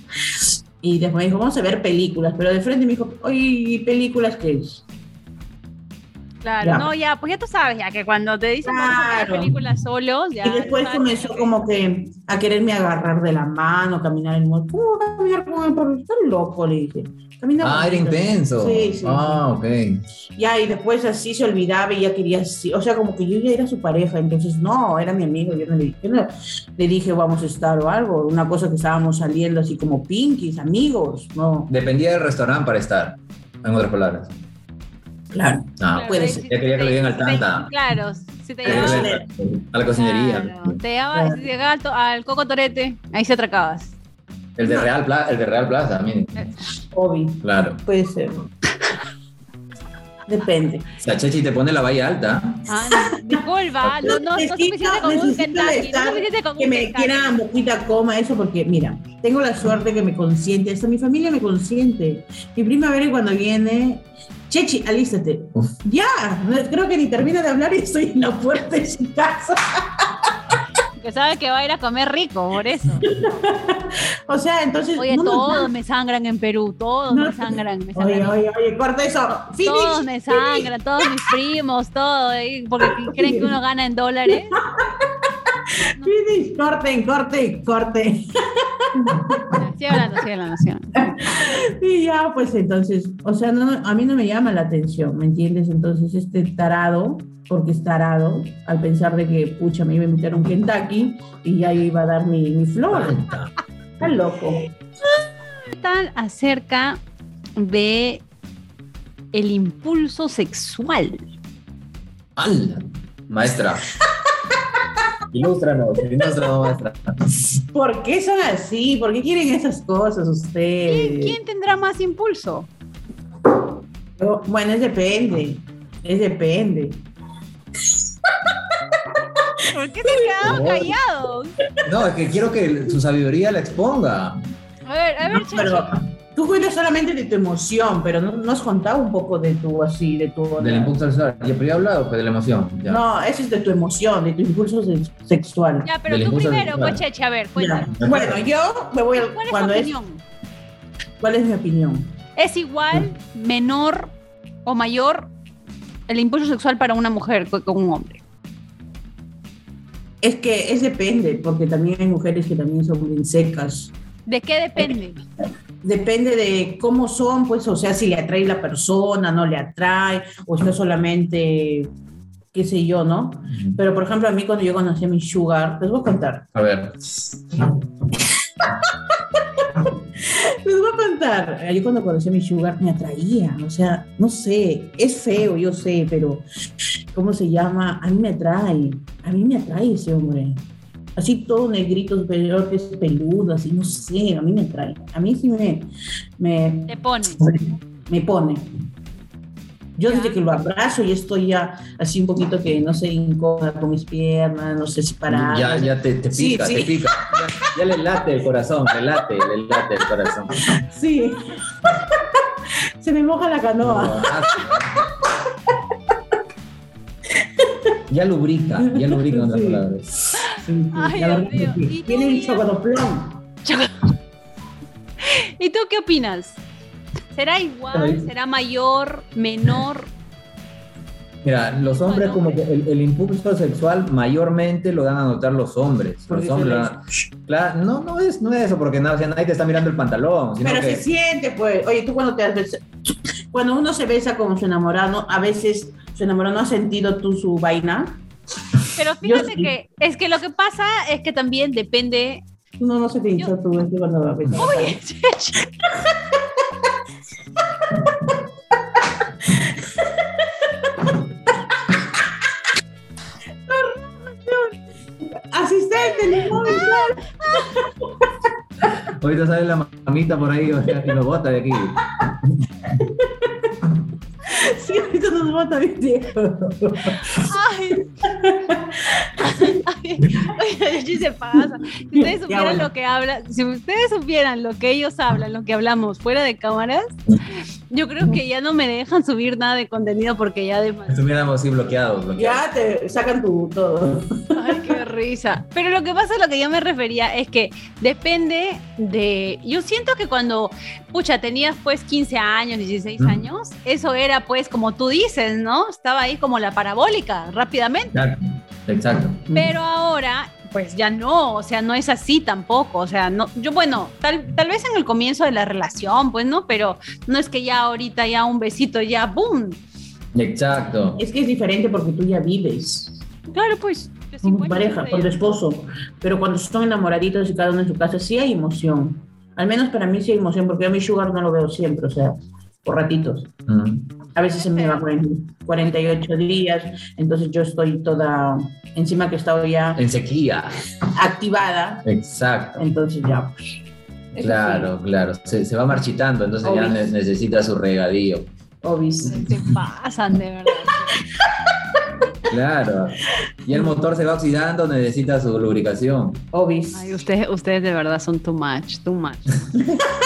Y después me dijo, vamos a ver películas. Pero de frente me dijo, oye, ¿y películas qué es?
Claro,
Ya.
no, ya, pues ya tú sabes, ya que cuando te dicen vamos a ver
Claro.
películas solos, ya.
y después comenzó
que-
como que a quererme agarrar de la mano, caminar en el mall. ¿Cómo caminar con el perro? Estás loco, le dije. Camina
Ah, era intenso.
Sí, sí.
Ah, ok.
Ya, y después así se olvidaba y ya quería así, o sea, como que yo ya era su pareja, entonces no, era mi amigo, yo no le, yo no le dije vamos a estar o algo, una cosa que estábamos saliendo así como pinkies, amigos, no,
Dependía del restaurante para estar, en otras palabras.
Claro.
Ah,
Claro,
puede ser.
Ya quería que le digan al tanta.
Claro, si te
que le- a la cocinería.
claro, te llevaba, si llegaba al, Coco Torete, ahí se atracabas.
El de Real Plaza, el de Real Plaza también.
Obvio,
Claro.
puede ser. Depende.
O sea, Chechi te pone la valla alta.
Ah, no, disculpa, (laughs) no, no, no es suficiente con un
necesito
Kentucky, no es
estar-
suficiente con
que
un
me
Kentucky.
quiera moquita coma eso porque mira tengo la suerte que me consiente hasta mi familia me consiente mi prima Vera cuando viene Chechi alístate
Uf.
ya creo que ni termina de hablar y estoy en la puerta de su casa
Que sabe que va a ir a comer rico, por eso. (laughs)
o sea entonces
Oye,
no
todos me sangran en Perú, todos
No.
me sangran, me
oye
sangran.
oye oye corta eso finish
Todos me sangran, todos mis primos, todo, ¿eh? porque (laughs) creen que uno gana en dólares. (laughs)
finish corten corte corte
Sigue hablando, hablando.
y ya pues entonces o sea no, a mí no me llama la atención ¿me entiendes? entonces este tarado porque es tarado al pensar de que pucha me iba a invitar a un Kentucky y ya iba a dar mi, mi flor está loco
¿Qué tal acerca de el impulso sexual?
¡Hala! Maestra. Ilústranos, ilústranos, maestra.
¿por qué son así? ¿por qué quieren esas cosas ustedes?
¿Quién, quién tendrá más impulso?
Yo- bueno es depende es depende
¿Por qué se quedaron
No.
callados?
No, es que quiero que su sabiduría la exponga.
A ver, a ver,
No, tú cuentas solamente de tu emoción pero no, no has contado un poco de tu así de tu
Del impulso sexual. Ya, pero ya he hablado pues, de la emoción. Ya.
No, eso es de tu emoción, de tu impulso sex- sexual.
Ya, pero
del
tú primero, Chechi, a ver,
Ya.
cuéntame.
Bueno, yo me voy a,
¿Cuál es tu
es,
opinión?
¿Cuál es mi opinión?
¿Es igual, menor o mayor el impulso sexual para una mujer que con un hombre?
Es que es depende, porque también hay mujeres que también son bien secas.
¿De qué depende?
Depende de cómo son, pues, o sea, si le atrae la persona, no le atrae, o está solamente, qué sé yo, ¿no? Pero, por ejemplo, a mí cuando yo conocí a mi sugar, les voy a contar,
A ver. (laughs)
les voy a contar, yo cuando conocí a mi sugar me atraía, o sea, no sé, es feo, yo sé, pero, ¿cómo se llama? A mí me atrae, a mí me atrae ese hombre. Así todo negrito, pero que es peludo, así, no sé, a mí me atrae. A mí sí me, me,
Te pone.
me pone. Yo desde que lo abrazo y estoy ya así un poquito que no sé, incómoda con mis piernas, no sé si parar.
Ya, ya te, te pica,
sí.
te pica. Ya, ya le late el corazón, le late, le late el corazón.
Sí. (laughs) Se me moja la canoa.
No, ah, Ya lubrica, ya lubrica en otras
Sí.
palabras.
Ay,
la
Dios mío.
repetí.
¿Y tú,
Tiene un
Miriam?
chocodoplón. (laughs)
¿Y tú qué opinas? ¿Será igual?
Ay.
¿Será mayor? ¿Menor?
Mira, los hombres como que el, el impulso sexual mayormente lo dan a notar los hombres.
Porque
Los hombres dan- Claro, no, no es, no es eso, porque nada, o sea, nadie te está mirando el pantalón, sino
Pero
que
se siente, pues. Oye, tú cuando te has Cuando uno se besa con su enamorado, a veces su enamorado no ha sentido tú su vaina.
Pero fíjate que es que lo que pasa es que también depende.
No, no sé qué hizo tú este cuando va a pensar.
Oye,
Asistente, le
Ahorita sale la mamita por ahí y lo bota de aquí.
Sí, ahorita nos bota mi tío.
Ay. (laughs) Ay, oye, se pasa. Si ustedes supieran
bueno.
lo que hablan, si ustedes supieran lo que ellos hablan, lo que hablamos fuera de cámaras, yo creo que ya no me dejan subir nada de contenido porque ya además.
Estuviéramos así bloqueados. bloqueados.
Ya te sacan tu todo.
Ay, qué risa. Pero lo que pasa, lo que yo me refería es que depende de. Yo siento que cuando, pucha, tenías pues 15 años, 16
Ujú.
años, eso era pues como tú dices, ¿no? Estaba ahí como la parabólica, rápidamente.
Exacto. Exacto.
Pero ahora, pues ya no, o sea, no es así tampoco. O sea, no, yo, bueno, tal, tal vez en el comienzo de la relación, pues no, pero no es que ya ahorita ya un besito, ya, ¡boom!
Exacto.
Es que es diferente porque tú ya vives
Claro, pues.
con tu pareja, con tu esposo. Pero cuando son enamoraditos y cada uno en su casa, sí hay emoción. Al menos para mí sí hay emoción, porque yo a mi sugar no lo veo siempre, o sea, por ratitos.
Mm.
A veces se me va 40 48 días, entonces yo estoy toda encima que he estado ya
En sequía.
activada,
Exacto.
entonces ya. pues,
Claro, claro. Se, se va marchitando, entonces ya ne- necesita su regadío.
obis.
Se pasan, de verdad. (laughs)
Claro. Y el motor se va oxidando, necesita su lubricación.
Obis.
Ay, ustedes, ustedes de verdad son too much, too much. (laughs)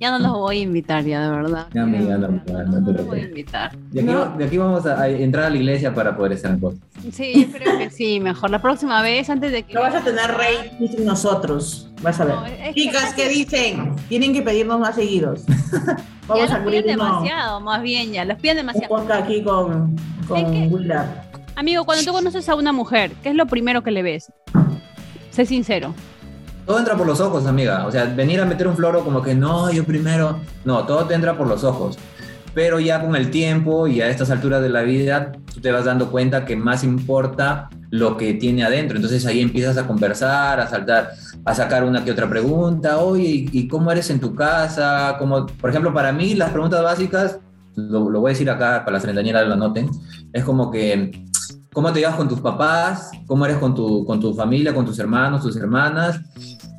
ya no los voy a invitar, ya de verdad.
Ya, amiga, no, no, no te
los voy a invitar.
De aquí,
No.
de aquí vamos a, a entrar a la iglesia para poder estar en podcast.
Sí, yo creo que sí, mejor. La próxima vez, antes de que.
No vas a tener rey sin nosotros, vas a ver.
No, es que-
Chicas, ¿qué dicen? Tienen que pedirnos más seguidos. (laughs)
Ya
Vamos
los
a abrir
piden
uno-
demasiado, más bien ya, los piden
un
demasiado.
podcast aquí con, con
Es que-. Amigo, cuando tú conoces a una mujer, ¿qué es lo primero que le ves? Sé sincero.
Todo entra por los ojos, amiga. O sea, venir a meter un floro como que no, yo primero. No, todo te entra por los ojos. Pero ya con el tiempo y a estas alturas de la vida, tú te vas dando cuenta que más importa lo que tiene adentro. Entonces ahí empiezas a conversar, a saltar, a sacar una que otra pregunta. Oye, ¿y cómo eres en tu casa? Como, por ejemplo, para mí las preguntas básicas, lo, lo voy a decir acá para las treintañeras lo anoten, es como que, ¿cómo te llevas con tus papás? ¿Cómo eres con tu, con tu familia, con tus hermanos, tus hermanas?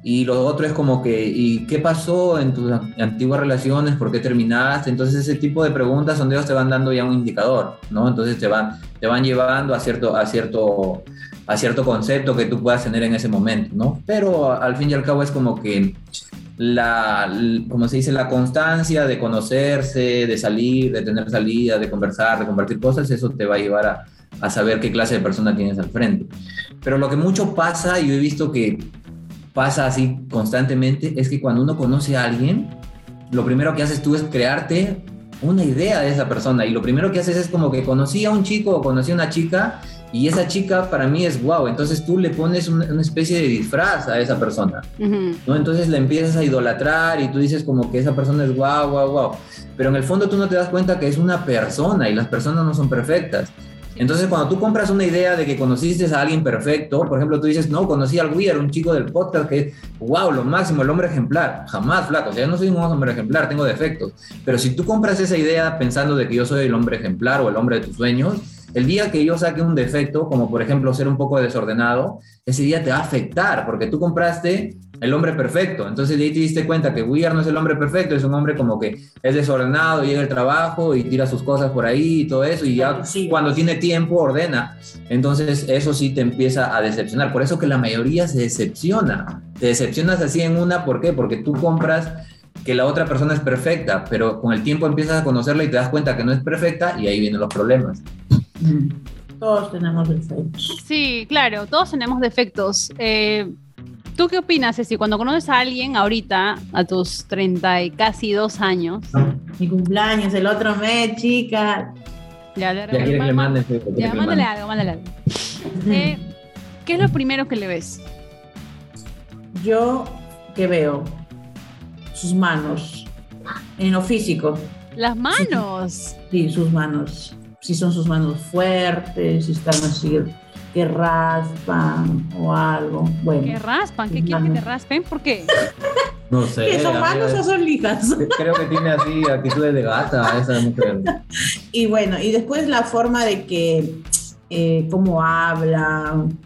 Y lo otro es como que, ¿y qué pasó en tus antiguas relaciones? ¿Por qué terminaste? Entonces ese tipo de preguntas son ellos te van dando ya un indicador, ¿no? Entonces te van, te van llevando a cierto, a, cierto, a cierto concepto que tú puedas tener en ese momento, ¿no? Pero al fin y al cabo es como que la, como se dice, la constancia de conocerse, de salir, de tener salida, de conversar, de compartir cosas, eso te va a llevar a, a saber qué clase de persona tienes al frente. Pero lo que mucho pasa, yo he visto que pasa así constantemente, es que cuando uno conoce a alguien, lo primero que haces tú es crearte una idea de esa persona. Y lo primero que haces es como que conocí a un chico o conocí a una chica y esa chica para mí es guau. Entonces tú le pones una, una especie de disfraz a esa persona. ¿no? Entonces la empiezas a idolatrar y tú dices como que esa persona es guau, guau, guau. Pero en el fondo tú no te das cuenta que es una persona y las personas no son perfectas. Entonces cuando tú compras una idea de que conociste a alguien perfecto, por ejemplo tú dices, no, conocí al Weir, un chico del podcast que es, wow, lo máximo, el hombre ejemplar. Jamás, flaco, o sea, yo no soy un hombre ejemplar, tengo defectos. Pero si tú compras esa idea pensando de que yo soy el hombre ejemplar o el hombre de tus sueños, el día que yo saque un defecto, como por ejemplo ser un poco desordenado, ese día te va a afectar porque tú compraste el hombre perfecto. Entonces de ahí te diste cuenta que Weir no es el hombre perfecto, es un hombre como que es desordenado, llega al trabajo y tira sus cosas por ahí y todo eso, y ya
Sí.
cuando tiene tiempo ordena. Entonces eso sí te empieza a decepcionar. Por eso que la mayoría se decepciona. Te decepcionas así en una, ¿por qué? Porque tú compras que la otra persona es perfecta, pero con el tiempo empiezas a conocerla y te das cuenta que no es perfecta y ahí vienen los problemas.
Todos tenemos defectos.
Sí, claro, todos tenemos defectos. Eh, ¿Tú qué opinas, Ceci? Cuando conoces a alguien ahorita, a tus 30 y casi dos años,
Mi cumpleaños, el otro mes, chica.
ya le
Ya quieres que le manden. ya que
mándale algo, mándale algo. Eh, ¿Qué es lo primero que le ves?
Yo, ¿qué veo? Sus manos. En lo físico.
Las manos.
Sí, sus manos. Si son sus manos fuertes, si están así que raspan o algo. Bueno.
¿Que raspan? ¿Qué quieren que te raspen? ¿Por qué?
No sé.
¿Que son manos o son lijas?
Creo que tiene así actitudes de gata esa mujer.
Y bueno, y después la forma de que, eh, cómo hablan.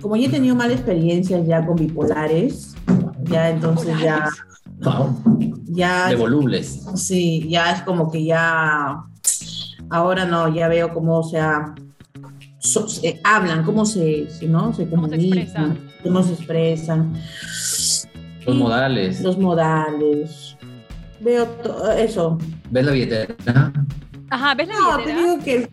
Como yo he tenido malas experiencias ya con bipolares, ya entonces ya,
Wow.
ya,
De volubles.
sí, ya es como que ya, ahora no, ya veo cómo, o sea, so- eh, hablan, cómo se, se, ¿no? se
Cómo se
comunican,
expresan.
cómo se expresan.
Los modales.
Los modales. Veo eso.
¿Ves la billetera?
Ajá, ¿ves la
No, te
billetera?
digo que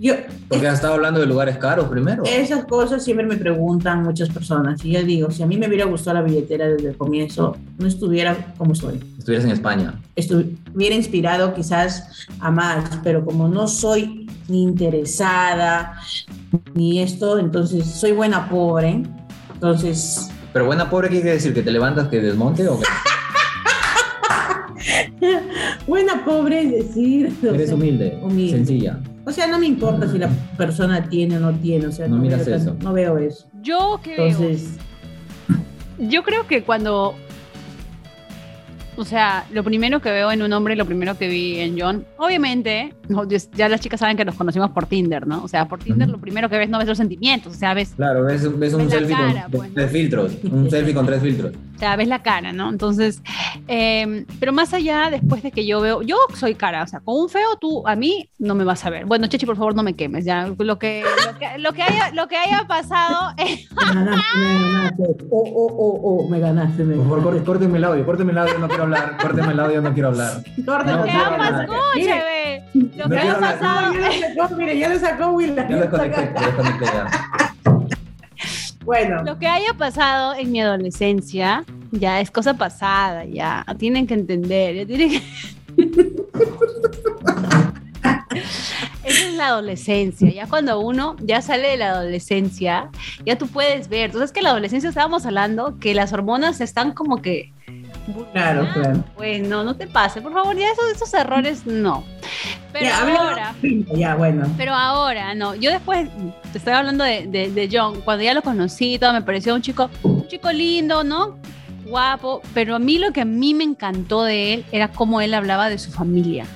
yo,
Porque has estado hablando de lugares caros primero.
esas cosas siempre me preguntan muchas personas. Y yo digo, si a mí me hubiera gustado la billetera desde el comienzo, no estuviera como estoy.
Estuvieras en España.
Estuviera inspirado quizás a más, pero como no soy ni interesada ni esto, entonces soy buena pobre. Entonces,
Pero buena pobre, ¿qué quiere decir? ¿Que te levantas que desmonte o que (laughs)
buena pobre es decir,
eres humilde,
humilde.
sencilla?
O sea, no me importa si la persona tiene o no tiene, o sea,
No miras
veo,
eso.
no veo eso.
Yo que veo.
Entonces,
Yo creo que cuando. O sea, lo primero que veo en un hombre, lo primero que vi en John, obviamente, no, ya- las chicas saben que nos conocimos por Tinder, ¿no? O sea, por Tinder
Ujú.
lo primero que ves no ves los sentimientos, o sea, ves,
Claro, ves, ves un
Ves
selfie
cara,
con
pues, ¿no?
tres filtros. Un selfie con tres filtros.
Sea, ves la cara, ¿no? Entonces, eh, pero más allá, después de que yo veo, yo soy cara, o sea, con un feo tú a mí no me vas a ver. Bueno, Chechi, por favor, no me quemes, ya, lo que, lo que, lo que haya, lo que haya pasado, (laughs) eh,
me ganaste, me ganaste. Oh, oh, oh, oh, me ganaste, me
Por favor,
ganaste.
córte- córteme el audio, córteme el audio, no quiero hablar. Córteme el audio, no quiero hablar. (laughs)
Córtalo,
No,
lo
No
que
quiero
haya
hablar.
pasado,
ya lo sacó, mire, ya lo sacó Willa.
Ya desconecté, ya desconecté ya.
Bueno,
Lo que haya pasado en mi adolescencia ya es cosa pasada, ya. Tienen que entender. (laughs) Esa es la adolescencia, ya cuando uno ya sale de la adolescencia, ya tú puedes ver, entonces que la adolescencia estábamos hablando que las hormonas están como que...
claro, claro.
Pues no, no te pase, por favor, ya esos, esos errores no. Pero
Ya,
ahora...
Ya, bueno.
Pero ahora, no, yo después, te estoy hablando de, de, de John, cuando ya lo conocí, todo, me pareció un chico, un chico lindo, ¿no? Guapo, pero a mí lo que a mí me encantó de él era cómo él hablaba de su familia.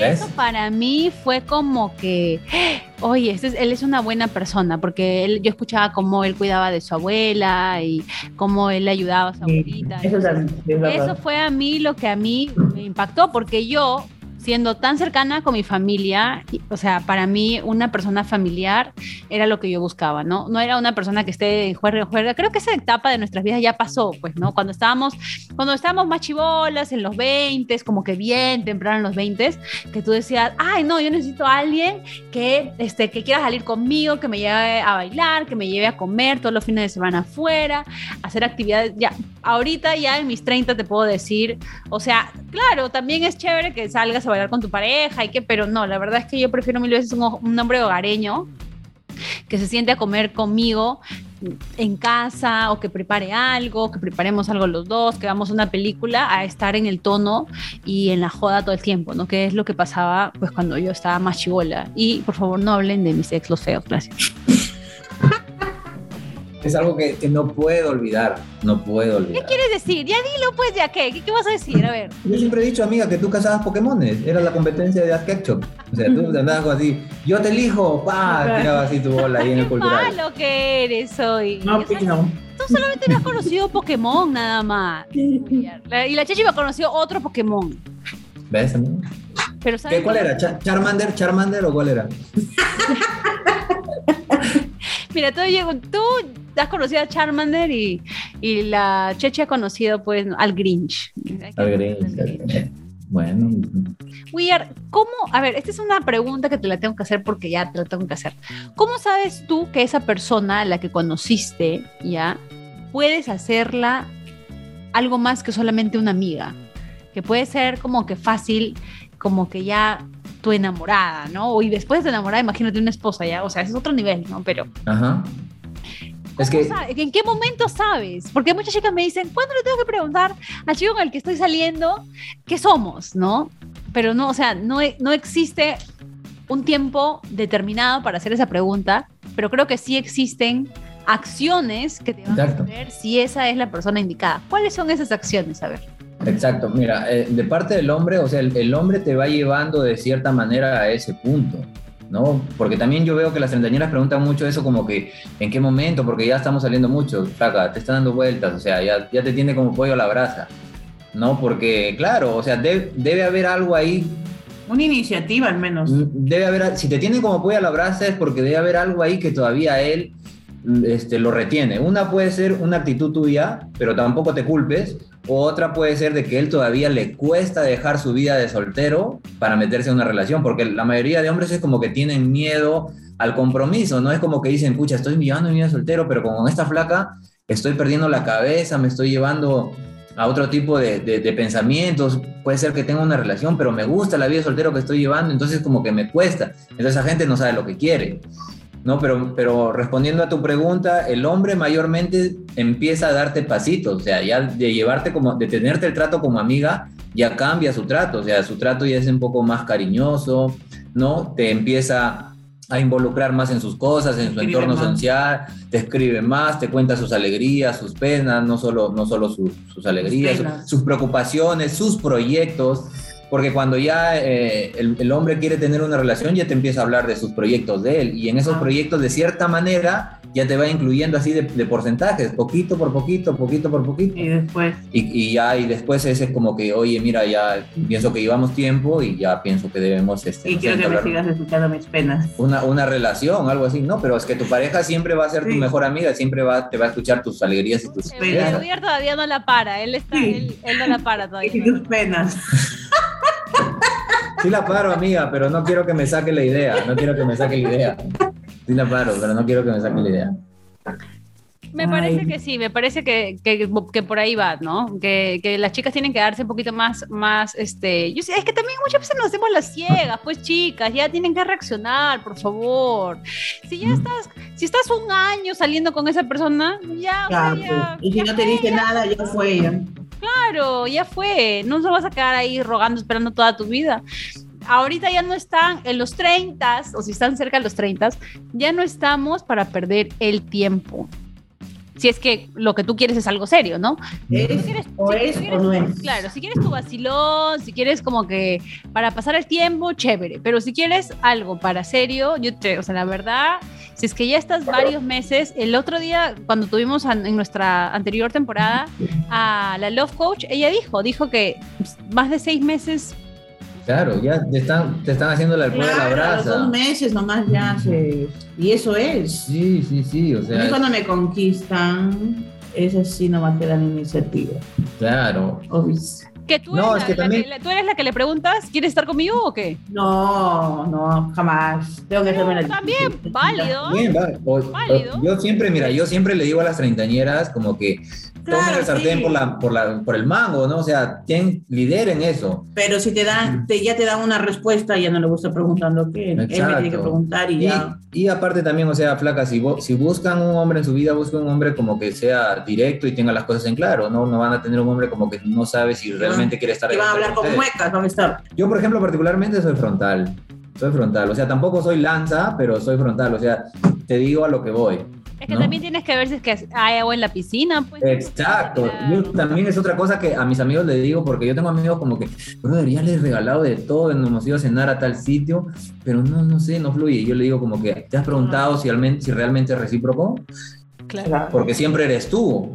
¿Ves?
Eso para mí fue como que, (gasps) oye, este es- él es una buena persona, porque él, yo escuchaba cómo él cuidaba de su abuela y cómo él le ayudaba a su abuelita.
Eso es verdad.
Eso fue a mí lo que a mí me impactó, porque yo, siendo tan cercana con mi familia, o sea, para mí una persona familiar era lo que yo buscaba, ¿no? No era una persona que esté juerga, juerga. Creo que esa etapa de nuestras vidas ya pasó, pues, ¿no? Cuando estábamos, cuando estábamos más chivolas, en los 20, como que bien temprano en los 20, que tú decías, ay, no, yo necesito a alguien que, este, que quiera salir conmigo, que me lleve a bailar, que me lleve a comer todos los fines de semana afuera, hacer actividades, ya, ahorita ya en mis 30 te puedo decir, o sea, claro, también es chévere que salgas a bailar con tu pareja y que, pero no, la verdad es que yo prefiero mil veces un, un hombre hogareño que se siente a comer conmigo en casa o que prepare algo, que preparemos algo los dos, que veamos una película, a estar en el tono y en la joda todo el tiempo, ¿no? Que es lo que pasaba pues cuando yo estaba más chivola. Y por favor no hablen de mis ex los feos, gracias.
Es algo que, que no puedo olvidar. No puedo olvidar.
¿Qué quieres decir? Ya dilo pues, ya qué, ¿qué, qué vas a decir? A ver.
Yo siempre he dicho, amiga, que tú cazabas Pokémones. Era la competencia de Ask Ketchup. O sea, tú (laughs) andabas así, yo te elijo, pa, tirabas así tu bola ahí en el
Qué
cultural.
malo que eres hoy.
No,
O sea,
pues no.
Tú solamente no has conocido Pokémon nada más. Y la Chechi me conoció otro Pokémon.
¿Ves, amigo?
Pero ¿sabes
¿Qué, ¿Cuál
qué?
era? ¿Char- ¿Charmander? ¿Charmander o cuál era? (laughs)
Mira, tú, llego- tú has conocido a Charmander y, y la Chechi ha conocido pues al Grinch.
Al Grinch. Bueno,
Weird, ¿cómo? A ver, esta es una pregunta que te la tengo que hacer porque ya te la tengo que hacer. ¿Cómo sabes tú que esa persona a la que conociste, ya, puedes hacerla algo más que solamente una amiga? Que puede ser como que fácil, como que ya tu enamorada, ¿no? Y después de tu enamorada, imagínate una esposa ya, o sea, ese es otro nivel, ¿no? Pero
ajá. Es que-
¿En qué momento sabes? Porque muchas chicas me dicen, ¿cuándo le tengo que preguntar al chico con el que estoy saliendo qué somos? ¿No? Pero no, o sea, no, e- no existe un tiempo determinado para hacer esa pregunta, pero creo que sí existen acciones que te van
Exacto.
a saber si esa es la persona indicada. ¿Cuáles son esas acciones? A ver.
Exacto, mira, eh, de parte del hombre, o sea, el, el hombre te va llevando de cierta manera a ese punto, ¿no? Porque también yo veo que las treintañeras preguntan mucho eso como que, ¿en qué momento? Porque ya estamos saliendo mucho, flaca, te está dando vueltas, o sea, ya, ya te tiene como pollo a la brasa, ¿no? Porque, claro, o sea, de- debe haber algo ahí,
Una iniciativa al menos.
mm, debe haber, si te tiene como pollo a la brasa es porque debe haber algo ahí que todavía él este, lo retiene. Una puede ser una actitud tuya, pero tampoco te culpes. Otra puede ser de que él todavía le cuesta dejar su vida de soltero para meterse en una relación, porque la mayoría de hombres es como que tienen miedo al compromiso, no es como que dicen, pucha, estoy llevando mi vida soltero, pero con esta flaca estoy perdiendo la cabeza, me estoy llevando a otro tipo de, pensamientos, puede ser que tenga una relación, pero me gusta la vida soltero que estoy llevando, entonces como que me cuesta, entonces la gente no sabe lo que quiere. No, pero, pero respondiendo a tu pregunta, el hombre mayormente empieza a darte pasitos, o sea, ya de llevarte como, de tenerte el trato como amiga, ya cambia su trato, o sea, su trato ya es un poco más cariñoso, ¿no? Te empieza a involucrar más en sus cosas, en su entorno
más.
social, te escribe más, te cuenta sus alegrías, sus penas, no solo, no solo sus, sus alegrías, sus preocupaciones, sus proyectos, porque cuando ya eh, el, el hombre quiere tener una relación, ya te empieza a hablar de sus proyectos de él, y en esos
Ah.
proyectos, de cierta manera, ya te va incluyendo así de, de porcentajes, poquito por poquito, poquito por poquito.
Y después,
Y, y ya, y después ese es como que, oye, mira, ya pienso que llevamos tiempo y ya pienso que debemos, este,
y
no sé,
quiero que me sigas escuchando mis penas.
una, una relación, algo así, ¿no? Pero es que tu pareja siempre va a ser tu mejor amiga, siempre va, te va a escuchar tus alegrías y tus
El
tristezas.
Javier todavía no la para, él, está,
Sí.
él, él no la para (laughs) todavía.
Y tus penas.
Sí la paro, amiga, pero no quiero que me saque la idea, no quiero que me saque la idea. Sí la paro, pero no quiero que me saque la idea.
Me parece
Ay.
que sí, me parece que, que, que por ahí va, ¿no? Que, que las chicas tienen que darse un poquito más, más, este, yo sé, es que también muchas veces nos hacemos las ciegas, pues chicas, ya tienen que reaccionar, por favor. Si ya estás, si estás un año saliendo con esa persona, ya, o sea,
Ya,
ya,
pues. Y si
ya
no te dice nada, ya fue ya.
Claro, ya fue, no se vas a quedar ahí rogando, esperando toda tu vida. Ahorita ya no están en los 30, o si están cerca de los 30, ya no estamos para perder el tiempo. Si es que lo que tú quieres es algo serio, ¿no?
Es,
Si quieres-
o
si
es
quieres-
o no es.
Claro, si quieres tu vacilón, si quieres como que para pasar el tiempo, chévere. Pero si quieres algo para serio, yo te, o sea, la verdad, si es que ya estás varios meses, el otro día, cuando tuvimos en nuestra anterior temporada a la Love Coach, ella dijo, dijo que más de seis meses,
Claro, ya te están, te están haciendo la alcohol a la
Claro, a los dos
brasa.
meses nomás ya se... Y eso es.
Sí, sí, sí, o
A mí
sea,
cuando me conquistan, esa sí no va a quedar iniciativa.
claro.
Obis.
Que tú,
No,
eres,
es que
la, que- tú eres la que le preguntas, ¿quieres estar conmigo o qué?
No, no, jamás. Tengo que hacerme la
También, válido.
Bien, va. O- o-
Válido.
yo siempre, mira, yo siempre le digo a las treintañeras como que
Claro,
el sartén
sí.
por, la, por, la, por el mango, ¿no? O sea, ten, lideren eso.
Pero si te dan, te, ya te dan una respuesta, ya no le gusta preguntando qué. Él me tiene que
Exacto.
preguntar y
Y,
ya.
y aparte también, o sea, flaca, si, si buscan un hombre en su vida, buscan un hombre como que sea directo y tenga las cosas en claro, ¿no? No van a tener un hombre como que no sabe si realmente quiere estar
Y
ahí
van a hablar
con
muecas, van a estar.
Yo, por ejemplo, particularmente soy frontal. Soy frontal. O sea, tampoco soy lanza, pero soy frontal. O sea, te digo a lo que voy.
Es que
¿no?
también tienes que ver si es que hay agua en la piscina, pues.
Exacto. Yo también es otra cosa que a mis amigos les digo, porque yo tengo amigos como que, brother, ya les he regalado de todo, nos hemos ido a cenar a tal sitio, pero no, no sé, no fluye. Yo le digo como que, ¿te has preguntado si, realmente, si realmente es recíproco?
Claro.
Porque siempre eres tú.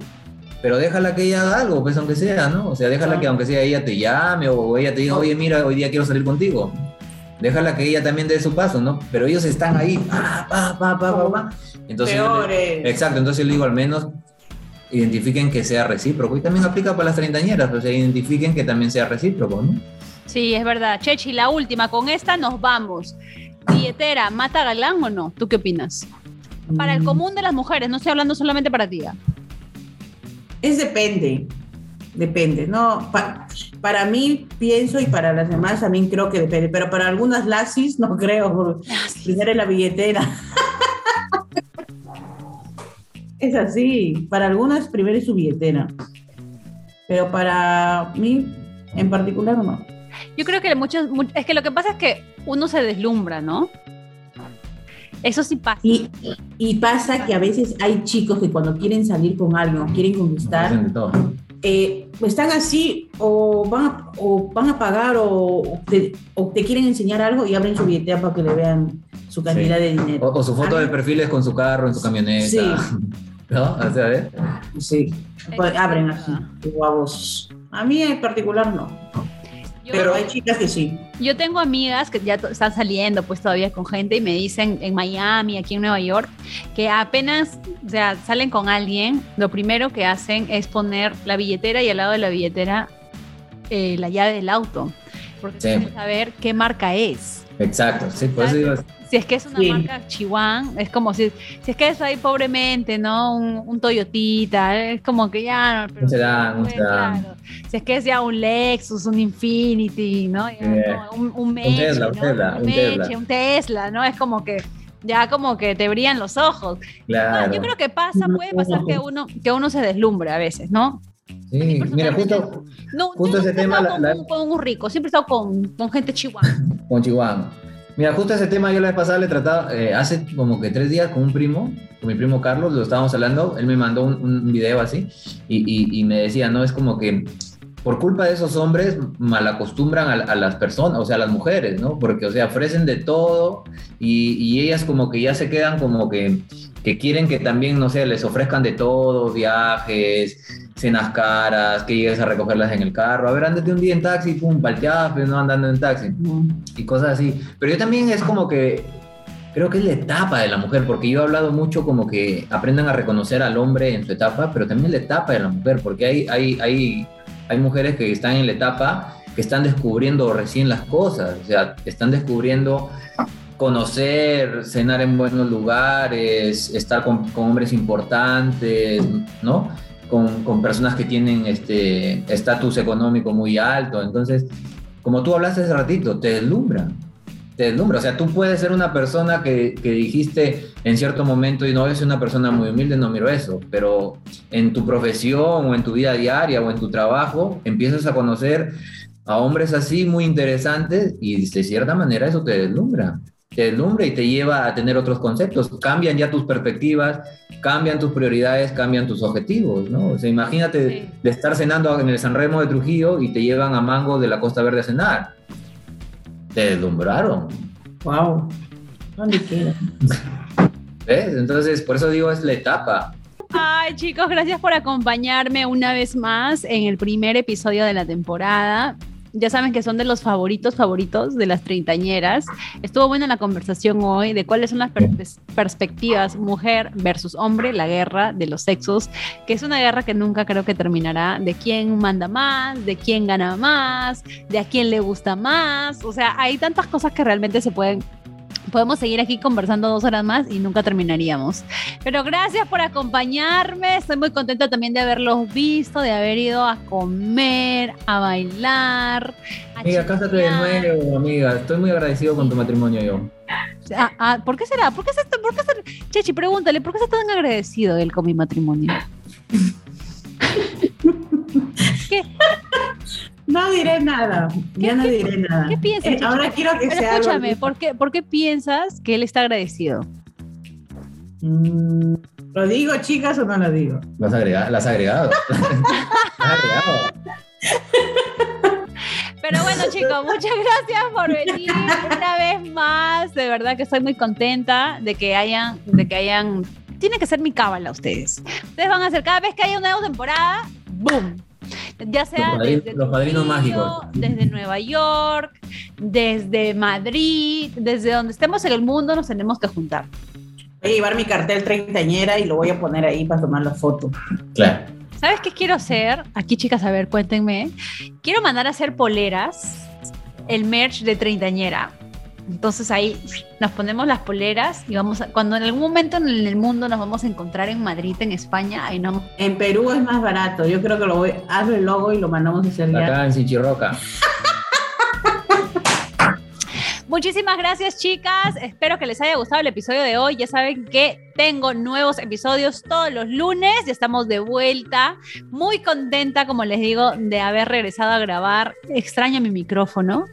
Pero déjala que ella haga algo, pues aunque sea, ¿no? O sea, déjala
Ah.
que aunque sea ella te llame o ella te diga, oye, mira, hoy día quiero salir contigo. Déjala que ella también dé su paso, ¿no? Pero ellos están ahí, pa, pa, pa, pa, pa, pa. Entonces,
Peores.
exacto, entonces yo le digo al menos identifiquen que sea recíproco. Y también aplica para las treintañeras, o sea, identifiquen que también sea recíproco, ¿no?
Sí, es verdad. Chechi, la última, con esta nos vamos. Billetera, ¿mata galán o no? ¿Tú qué opinas? Para el
Mm,
común de las mujeres, no estoy hablando solamente para ti. ¿ah?
Es depende. Depende. No, pa- para mí pienso y para las demás también creo que depende. Pero para algunas lasis no creo. porque Primero es la billetera. (laughs) Es así. Para algunas primero es su billetera. Pero para mí, en particular, no.
Yo creo que muchos, mu- es que lo que pasa es que uno se deslumbra, ¿no? Eso sí pasa.
Y, y pasa que a veces hay chicos que cuando quieren salir con alguien o quieren conquistar. Eh, están así o van, a, o van a pagar o, te, o te quieren enseñar algo y abren su billetera para que le vean su cantidad
Sí.
de dinero.
O, o su foto
A mí-
de perfil es con su carro, en su camioneta.
Sí. (laughs)
¿No? O sea, ¿ves?
Sí, pues, abren así, guavos. A mí en particular no, pero hay chicas que sí.
Yo tengo amigas que ya están saliendo pues todavía con gente y me dicen en Miami, aquí en Nueva York, que apenas, o sea, salen con alguien, lo primero que hacen es poner la billetera y al lado de la billetera eh, la llave del auto, porque
Sí.
quieren saber qué marca es.
Exacto, sí, por eso digo,
Si es que es una
Sí.
marca Chihuahua, es como si, si es que es ahí pobremente, ¿no? Un, un Toyotita, es como que ya... no, pero-
un
pues, claro. Si es que es ya un Lexus, un Infinity, ¿no?
Eh,
un, un Meche,
Tesla, un
¿no?
Tesla, un
Meche,
Tesla.
un Tesla, ¿no? Es como que ya como que te brillan los ojos.
claro.
Yo creo que pasa, puede pasar que uno, que uno se deslumbre a veces, ¿no?
Sí, mira, justo
No,
Justo ese tema, la-
con,
la-
con un rico, siempre he estado con, con gente chihuahua. (laughs)
con Chihuahua. Mira, justo ese tema yo la vez pasada le trataba, eh, hace como que tres días con un primo, con mi primo Carlos, lo estábamos hablando, él me mandó un, video así y, y- y me decía, no, es como que por culpa de esos hombres malacostumbran a, a las personas, o sea, a las mujeres, ¿no? Porque, o sea, ofrecen de todo y, y ellas como que ya se quedan como que, que quieren que también, no sé, les ofrezcan de todo, viajes, cenas caras, que llegues a recogerlas en el carro. A ver, ándate un día en taxi, pum, palteadas, pero no andando en taxi y cosas así. Pero yo también es como que creo que es la etapa de la mujer, porque yo he hablado mucho como que aprendan a reconocer al hombre en su etapa, pero también la etapa de la mujer, porque hay, hay, hay, hay mujeres que están en la etapa que están descubriendo recién las cosas, o sea, están descubriendo conocer, cenar en buenos lugares, estar con, hombres importantes, ¿no? Con, con personas que tienen este estatus económico muy alto. Entonces, como tú hablaste hace ratito, te deslumbra. Te deslumbra. O sea, tú puedes ser una persona que, que dijiste en cierto momento, y no, yo soy una persona muy humilde, no miro eso, pero en tu profesión o en tu vida diaria o en tu trabajo, empiezas a conocer a hombres así muy interesantes y de cierta manera eso te deslumbra. Te deslumbra y te lleva a tener otros conceptos. Cambian ya tus perspectivas, cambian tus prioridades, cambian tus objetivos, ¿no? O sea, imagínate
Sí.
de estar cenando en el San Remo de Trujillo y te llevan a Mango de la Costa Verde a cenar. Te deslumbraron,
Wow.
¿ves? Entonces, por eso digo, es la etapa.
Ay, chicos, gracias por acompañarme una vez más en el primer episodio de la temporada. Ya saben que son de los favoritos favoritos de las treintañeras. Estuvo buena la conversación hoy de cuáles son las per- perspectivas mujer versus hombre, la guerra de los sexos, que es una guerra que nunca creo que terminará, de quién manda más, de quién gana más, de a quién le gusta más. O sea, hay tantas cosas que realmente se pueden podemos seguir aquí conversando dos horas más y nunca terminaríamos. Pero gracias por acompañarme. Estoy muy contenta también de haberlos visto, de haber ido a comer, a bailar. A
Amiga, cásate de nuevo, amiga. Estoy muy agradecido con tu matrimonio yo.
Ah, ah, ¿Por qué será? ¿Por qué se, por qué se- Chechi, pregúntale, ¿por qué está tan agradecido él con mi matrimonio? (laughs) ¿Qué?
No diré nada. Ya no diré nada.
qué piensas,
Eh, ahora quiero que
Pero
sea. algo-
escúchame, ¿por qué, ¿por qué piensas que él está agradecido?
Mm, ¿Lo digo, chicas, o no lo digo?
Lo has agregado. Lo has agregado. Lo has (laughs) agregado.
Pero bueno, chicos, muchas gracias por venir una vez más. De verdad que estoy muy contenta de que hayan, de que hayan. Tiene que ser mi cábala ustedes. Ustedes van a hacer cada vez que haya una nueva temporada, ¡boom! Ya sea
Los padrinos-
desde
los padrinos mágicos.
desde Nueva York, desde Madrid, desde donde estemos en el mundo, nos tenemos que juntar.
Voy a llevar mi cartel treintañera y lo voy a poner ahí para tomar la foto.
Claro.
¿Sabes qué quiero hacer? Aquí, chicas, a ver, cuéntenme. Quiero mandar a hacer poleras, el merch de treintañera. Entonces ahí nos ponemos las poleras y vamos a, cuando en algún momento en el mundo nos vamos a encontrar en Madrid, en España, ahí no.
En Perú es más barato. Yo creo que lo voy, hazlo el logo y lo mandamos a hacer.
Acá en Sinchirroca. (laughs)
Muchísimas gracias, chicas. Espero que les haya gustado el episodio de hoy. Ya saben que tengo nuevos episodios todos los lunes. Ya estamos de vuelta. Muy contenta, como les digo, de haber regresado a grabar. Extraño mi micrófono.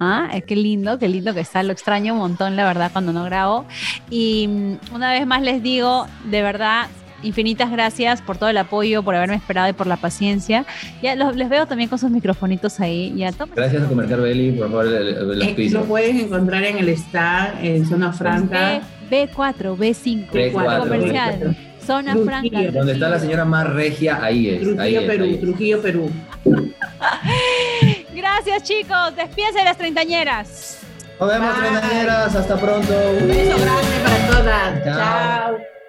Ah, qué lindo, qué lindo que está. Lo extraño un montón, la verdad, cuando no grabo. Y mm, una vez más les digo, de verdad, infinitas gracias por todo el apoyo, por haberme esperado y por la paciencia. Ya les veo también con sus microfonitos ahí. Ya,
gracias a Comercial Belli por favor el,
el, Lo pueden encontrar en el stand, en Zona Franca.
B, 4 B5, B4, comercial. Zona Franca.
Donde está la señora más regia, ahí es.
Trujillo,
ahí
Perú, Trujillo, Perú.
Gracias, chicos. Despídense las treintañeras.
Nos vemos, treintañeras. Hasta pronto.
Un beso grande para todas. Chao.